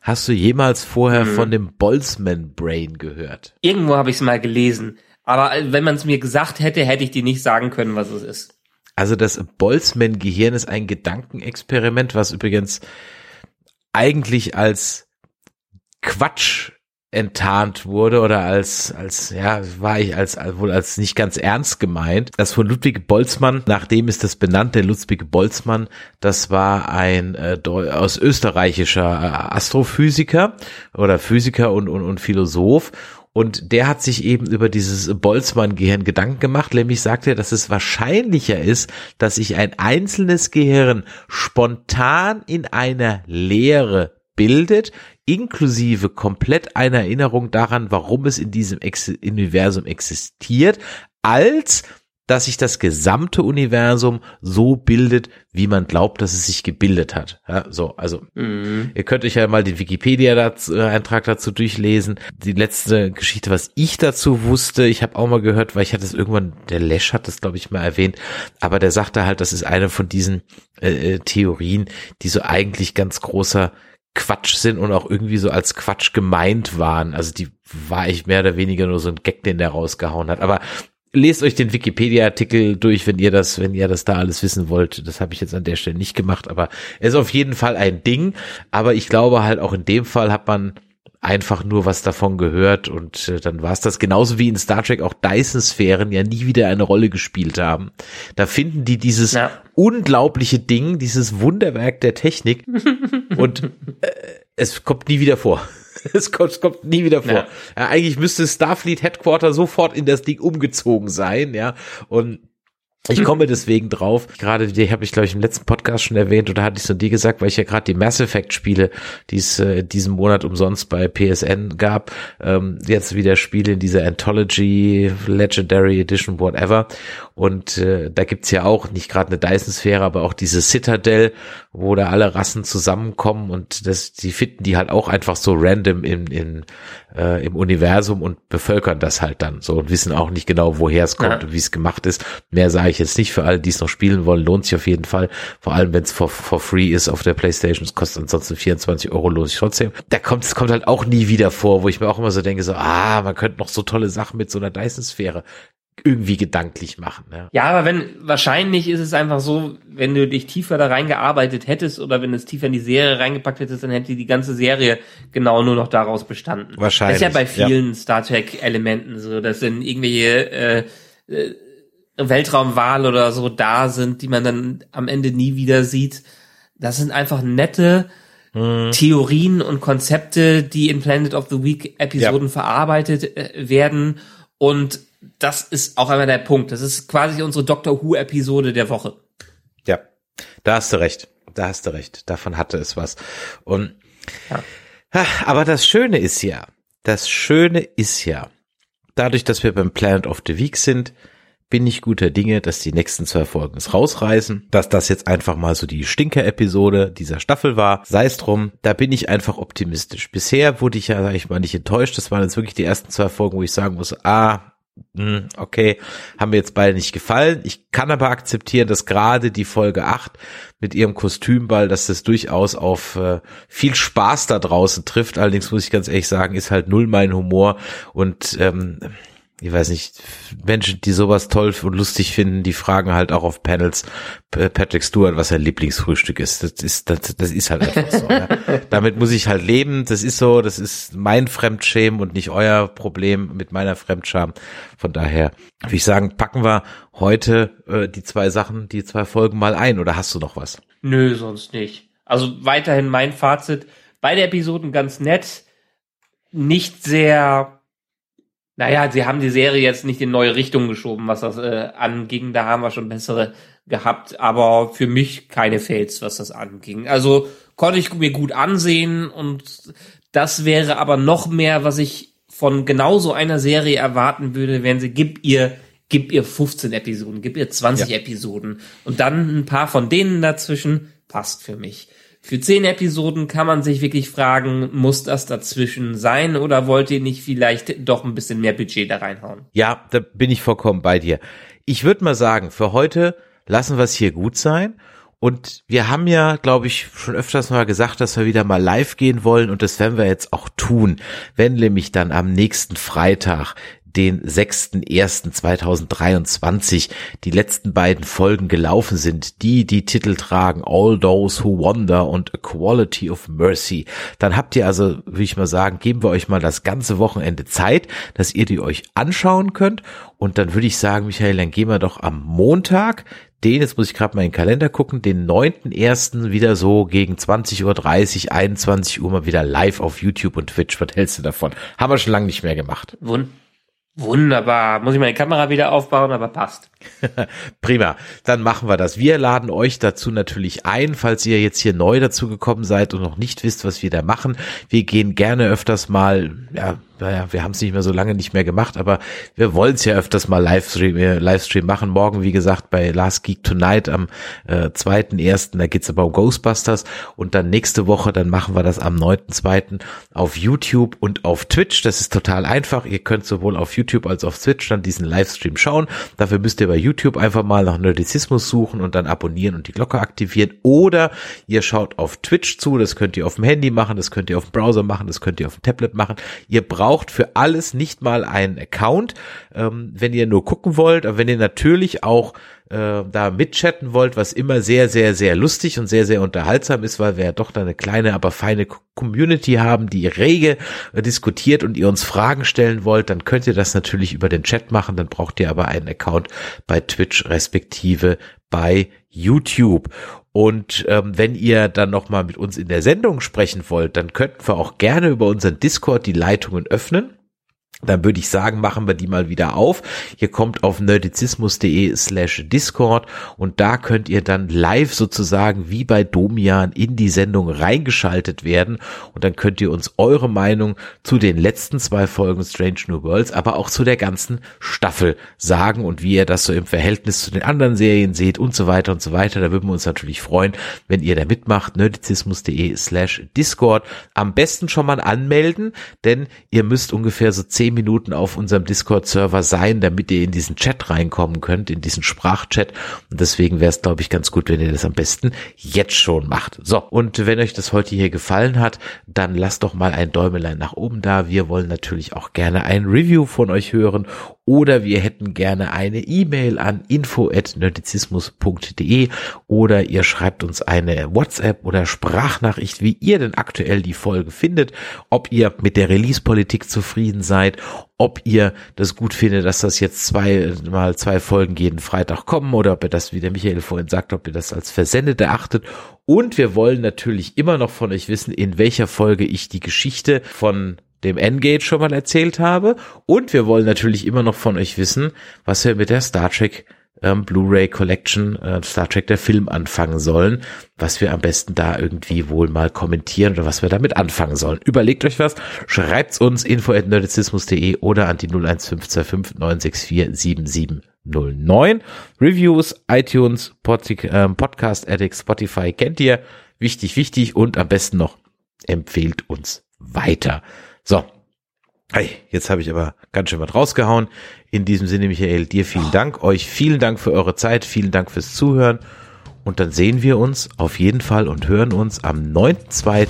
hast du jemals vorher mhm. von dem Boltzmann Brain gehört? Irgendwo habe ich es mal gelesen. Aber äh, wenn man es mir gesagt hätte hätte ich dir nicht sagen können was es ist also das Boltzmann-Gehirn ist ein Gedankenexperiment, was übrigens eigentlich als Quatsch enttarnt wurde oder als als ja war ich als, als wohl als nicht ganz ernst gemeint. Das von Ludwig Boltzmann, nachdem ist das benannt, der Ludwig Boltzmann, das war ein äh, aus österreichischer äh, Astrophysiker oder Physiker und, und, und Philosoph und der hat sich eben über dieses Boltzmann-Gehirn Gedanken gemacht, nämlich sagt er, dass es wahrscheinlicher ist, dass sich ein einzelnes Gehirn spontan in einer Leere bildet, inklusive komplett einer Erinnerung daran, warum es in diesem Ex Universum existiert, als dass sich das gesamte Universum so bildet, wie man glaubt, dass es sich gebildet hat. Ja, so, also mhm. ihr könnt euch ja mal den Wikipedia-Eintrag dazu durchlesen. Die letzte Geschichte, was ich dazu wusste, ich habe auch mal gehört, weil ich hatte es irgendwann, der Lesch hat das glaube ich mal erwähnt, aber der sagte halt, das ist eine von diesen äh, äh, Theorien, die so eigentlich ganz großer Quatsch sind und auch irgendwie so als Quatsch gemeint waren. Also die war ich mehr oder weniger nur so ein Gag, den der rausgehauen hat. Aber lest euch den Wikipedia-Artikel durch, wenn ihr das, wenn ihr das da alles wissen wollt. Das habe ich jetzt an der Stelle nicht gemacht, aber es ist auf jeden Fall ein Ding. Aber ich glaube halt auch in dem Fall hat man einfach nur was davon gehört und äh, dann war es das genauso wie in Star Trek auch Dyson-Sphären ja nie wieder eine Rolle gespielt haben. Da finden die dieses ja. unglaubliche Ding, dieses Wunderwerk der Technik und äh, es kommt nie wieder vor. Es kommt, es kommt nie wieder vor. Ja. Ja, eigentlich müsste Starfleet Headquarter sofort in das Ding umgezogen sein, ja. Und ich komme deswegen drauf. Gerade die habe ich, glaube ich, im letzten Podcast schon erwähnt oder hatte ich so dir gesagt, weil ich ja gerade die Mass Effect Spiele, die es äh, diesen Monat umsonst bei PSN gab, ähm, jetzt wieder Spiele in dieser Anthology, Legendary Edition, whatever. Und äh, da gibt's ja auch nicht gerade eine Dyson-Sphäre, aber auch diese Citadel, wo da alle Rassen zusammenkommen und das, die finden die halt auch einfach so random in, in, äh, im Universum und bevölkern das halt dann so und wissen auch nicht genau, woher es kommt ja. und wie es gemacht ist. Mehr sage ich jetzt nicht. Für alle, die es noch spielen wollen, lohnt sich auf jeden Fall. Vor allem, wenn es for, for free ist auf der Playstation. Es kostet ansonsten 24 Euro, lohnt sich trotzdem. Da kommt, es kommt halt auch nie wieder vor, wo ich mir auch immer so denke, so, ah, man könnte noch so tolle Sachen mit so einer Dyson-Sphäre irgendwie gedanklich machen. Ja. ja, aber wenn, wahrscheinlich ist es einfach so, wenn du dich tiefer da reingearbeitet hättest oder wenn du es tiefer in die Serie reingepackt hättest, dann hätte die ganze Serie genau nur noch daraus bestanden. Wahrscheinlich. Das ist ja bei vielen ja. Star Trek Elementen so, dass dann irgendwelche äh, äh, Weltraumwahl oder so da sind, die man dann am Ende nie wieder sieht. Das sind einfach nette hm. Theorien und Konzepte, die in Planet of the Week Episoden ja. verarbeitet äh, werden und das ist auch einmal der Punkt. Das ist quasi unsere Doctor Who Episode der Woche. Ja, da hast du recht. Da hast du recht. Davon hatte es was. Und, ja. aber das Schöne ist ja, das Schöne ist ja, dadurch, dass wir beim Planet of the Week sind, bin ich guter Dinge, dass die nächsten zwei Folgen es rausreißen, dass das jetzt einfach mal so die Stinker-Episode dieser Staffel war. Sei es drum, da bin ich einfach optimistisch. Bisher wurde ich ja, sag ich mal, nicht enttäuscht. Das waren jetzt wirklich die ersten zwei Folgen, wo ich sagen muss, ah, hm, okay, haben mir jetzt beide nicht gefallen. Ich kann aber akzeptieren, dass gerade die Folge 8 mit ihrem Kostümball, dass das durchaus auf äh, viel Spaß da draußen trifft. Allerdings muss ich ganz ehrlich sagen, ist halt null mein Humor und ähm, ich weiß nicht, Menschen, die sowas toll und lustig finden, die fragen halt auch auf Panels Patrick Stewart, was sein Lieblingsfrühstück ist. Das ist, das, das ist halt einfach so. ja. Damit muss ich halt leben. Das ist so, das ist mein Fremdschämen und nicht euer Problem mit meiner Fremdscham. Von daher würde ich sagen, packen wir heute äh, die zwei Sachen, die zwei Folgen mal ein. Oder hast du noch was? Nö, sonst nicht. Also weiterhin mein Fazit. Beide Episoden ganz nett. Nicht sehr naja, sie haben die Serie jetzt nicht in neue Richtungen geschoben, was das äh, anging. Da haben wir schon bessere gehabt, aber für mich keine Fails, was das anging. Also konnte ich mir gut ansehen und das wäre aber noch mehr, was ich von genauso einer Serie erwarten würde, wenn sie, gib ihr, gib ihr 15 Episoden, gib ihr 20 ja. Episoden und dann ein paar von denen dazwischen, passt für mich. Für zehn Episoden kann man sich wirklich fragen, muss das dazwischen sein oder wollt ihr nicht vielleicht doch ein bisschen mehr Budget da reinhauen? Ja, da bin ich vollkommen bei dir. Ich würde mal sagen, für heute lassen wir es hier gut sein. Und wir haben ja, glaube ich, schon öfters mal gesagt, dass wir wieder mal live gehen wollen und das werden wir jetzt auch tun, wenn nämlich dann am nächsten Freitag den 6.1.2023 die letzten beiden Folgen gelaufen sind, die die Titel tragen All Those Who Wander und A Quality of Mercy, dann habt ihr also, würde ich mal sagen, geben wir euch mal das ganze Wochenende Zeit, dass ihr die euch anschauen könnt und dann würde ich sagen, Michael, dann gehen wir doch am Montag, den, jetzt muss ich gerade mal in den Kalender gucken, den 9.1. wieder so gegen 20.30 Uhr, 21 Uhr mal wieder live auf YouTube und Twitch. Was hältst du davon? Haben wir schon lange nicht mehr gemacht. Wund Wunderbar. Muss ich meine Kamera wieder aufbauen, aber passt. Prima. Dann machen wir das. Wir laden euch dazu natürlich ein, falls ihr jetzt hier neu dazu gekommen seid und noch nicht wisst, was wir da machen. Wir gehen gerne öfters mal, ja, naja, wir haben es nicht mehr so lange nicht mehr gemacht, aber wir wollen es ja öfters mal Livestream, äh, Livestream machen. Morgen, wie gesagt, bei Last Geek Tonight am äh, 2.1., da geht's aber um Ghostbusters und dann nächste Woche, dann machen wir das am 9.2. auf YouTube und auf Twitch. Das ist total einfach. Ihr könnt sowohl auf YouTube als auf Twitch dann diesen Livestream schauen. Dafür müsst ihr bei YouTube einfach mal nach Nerdizismus suchen und dann abonnieren und die Glocke aktivieren oder ihr schaut auf Twitch zu. Das könnt ihr auf dem Handy machen, das könnt ihr auf dem Browser machen, das könnt ihr auf dem Tablet machen. Ihr braucht braucht für alles nicht mal einen Account, ähm, wenn ihr nur gucken wollt, aber wenn ihr natürlich auch äh, da mitchatten wollt, was immer sehr, sehr, sehr lustig und sehr, sehr unterhaltsam ist, weil wir ja doch da eine kleine, aber feine Community haben, die rege äh, diskutiert und ihr uns Fragen stellen wollt, dann könnt ihr das natürlich über den Chat machen, dann braucht ihr aber einen Account bei Twitch respektive bei YouTube. Und ähm, wenn ihr dann nochmal mit uns in der Sendung sprechen wollt, dann könnten wir auch gerne über unseren Discord die Leitungen öffnen. Dann würde ich sagen, machen wir die mal wieder auf. Ihr kommt auf nerdizismus.de slash Discord und da könnt ihr dann live sozusagen wie bei Domian in die Sendung reingeschaltet werden und dann könnt ihr uns eure Meinung zu den letzten zwei Folgen Strange New Worlds, aber auch zu der ganzen Staffel sagen und wie ihr das so im Verhältnis zu den anderen Serien seht und so weiter und so weiter. Da würden wir uns natürlich freuen, wenn ihr da mitmacht. nerdizismus.de slash Discord. Am besten schon mal anmelden, denn ihr müsst ungefähr so zehn zehn Minuten auf unserem Discord-Server sein, damit ihr in diesen Chat reinkommen könnt, in diesen Sprachchat. Und deswegen wäre es, glaube ich, ganz gut, wenn ihr das am besten jetzt schon macht. So, und wenn euch das heute hier gefallen hat, dann lasst doch mal ein Däumelein nach oben da. Wir wollen natürlich auch gerne ein Review von euch hören oder wir hätten gerne eine E-Mail an info@nerdizismus.de oder ihr schreibt uns eine WhatsApp oder Sprachnachricht, wie ihr denn aktuell die Folge findet, ob ihr mit der Release-Politik zufrieden seid, ob ihr das gut findet, dass das jetzt zwei mal zwei Folgen jeden Freitag kommen oder ob ihr das, wie der Michael vorhin sagt, ob ihr das als versendet erachtet. Und wir wollen natürlich immer noch von euch wissen, in welcher Folge ich die Geschichte von dem Engage schon mal erzählt habe. Und wir wollen natürlich immer noch von euch wissen, was wir mit der Star Trek ähm, Blu-ray Collection äh, Star Trek der Film anfangen sollen, was wir am besten da irgendwie wohl mal kommentieren oder was wir damit anfangen sollen. Überlegt euch was, schreibt's uns info@nerdizismus.de oder an die 01525 964 7709. Reviews, iTunes, Pod äh, Podcast Addict, Spotify kennt ihr. Wichtig, wichtig und am besten noch empfehlt uns weiter. So. Hey, jetzt habe ich aber ganz schön was rausgehauen. In diesem Sinne, Michael, dir vielen Dank. Euch vielen Dank für eure Zeit. Vielen Dank fürs Zuhören. Und dann sehen wir uns auf jeden Fall und hören uns am 9.2.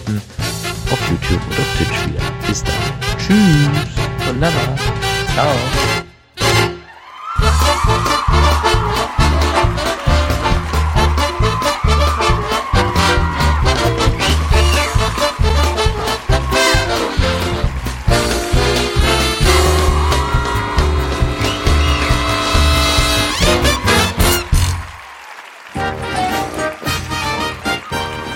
auf YouTube und auf Twitch wieder. Bis dann. Tschüss. Wunderbar. Ciao.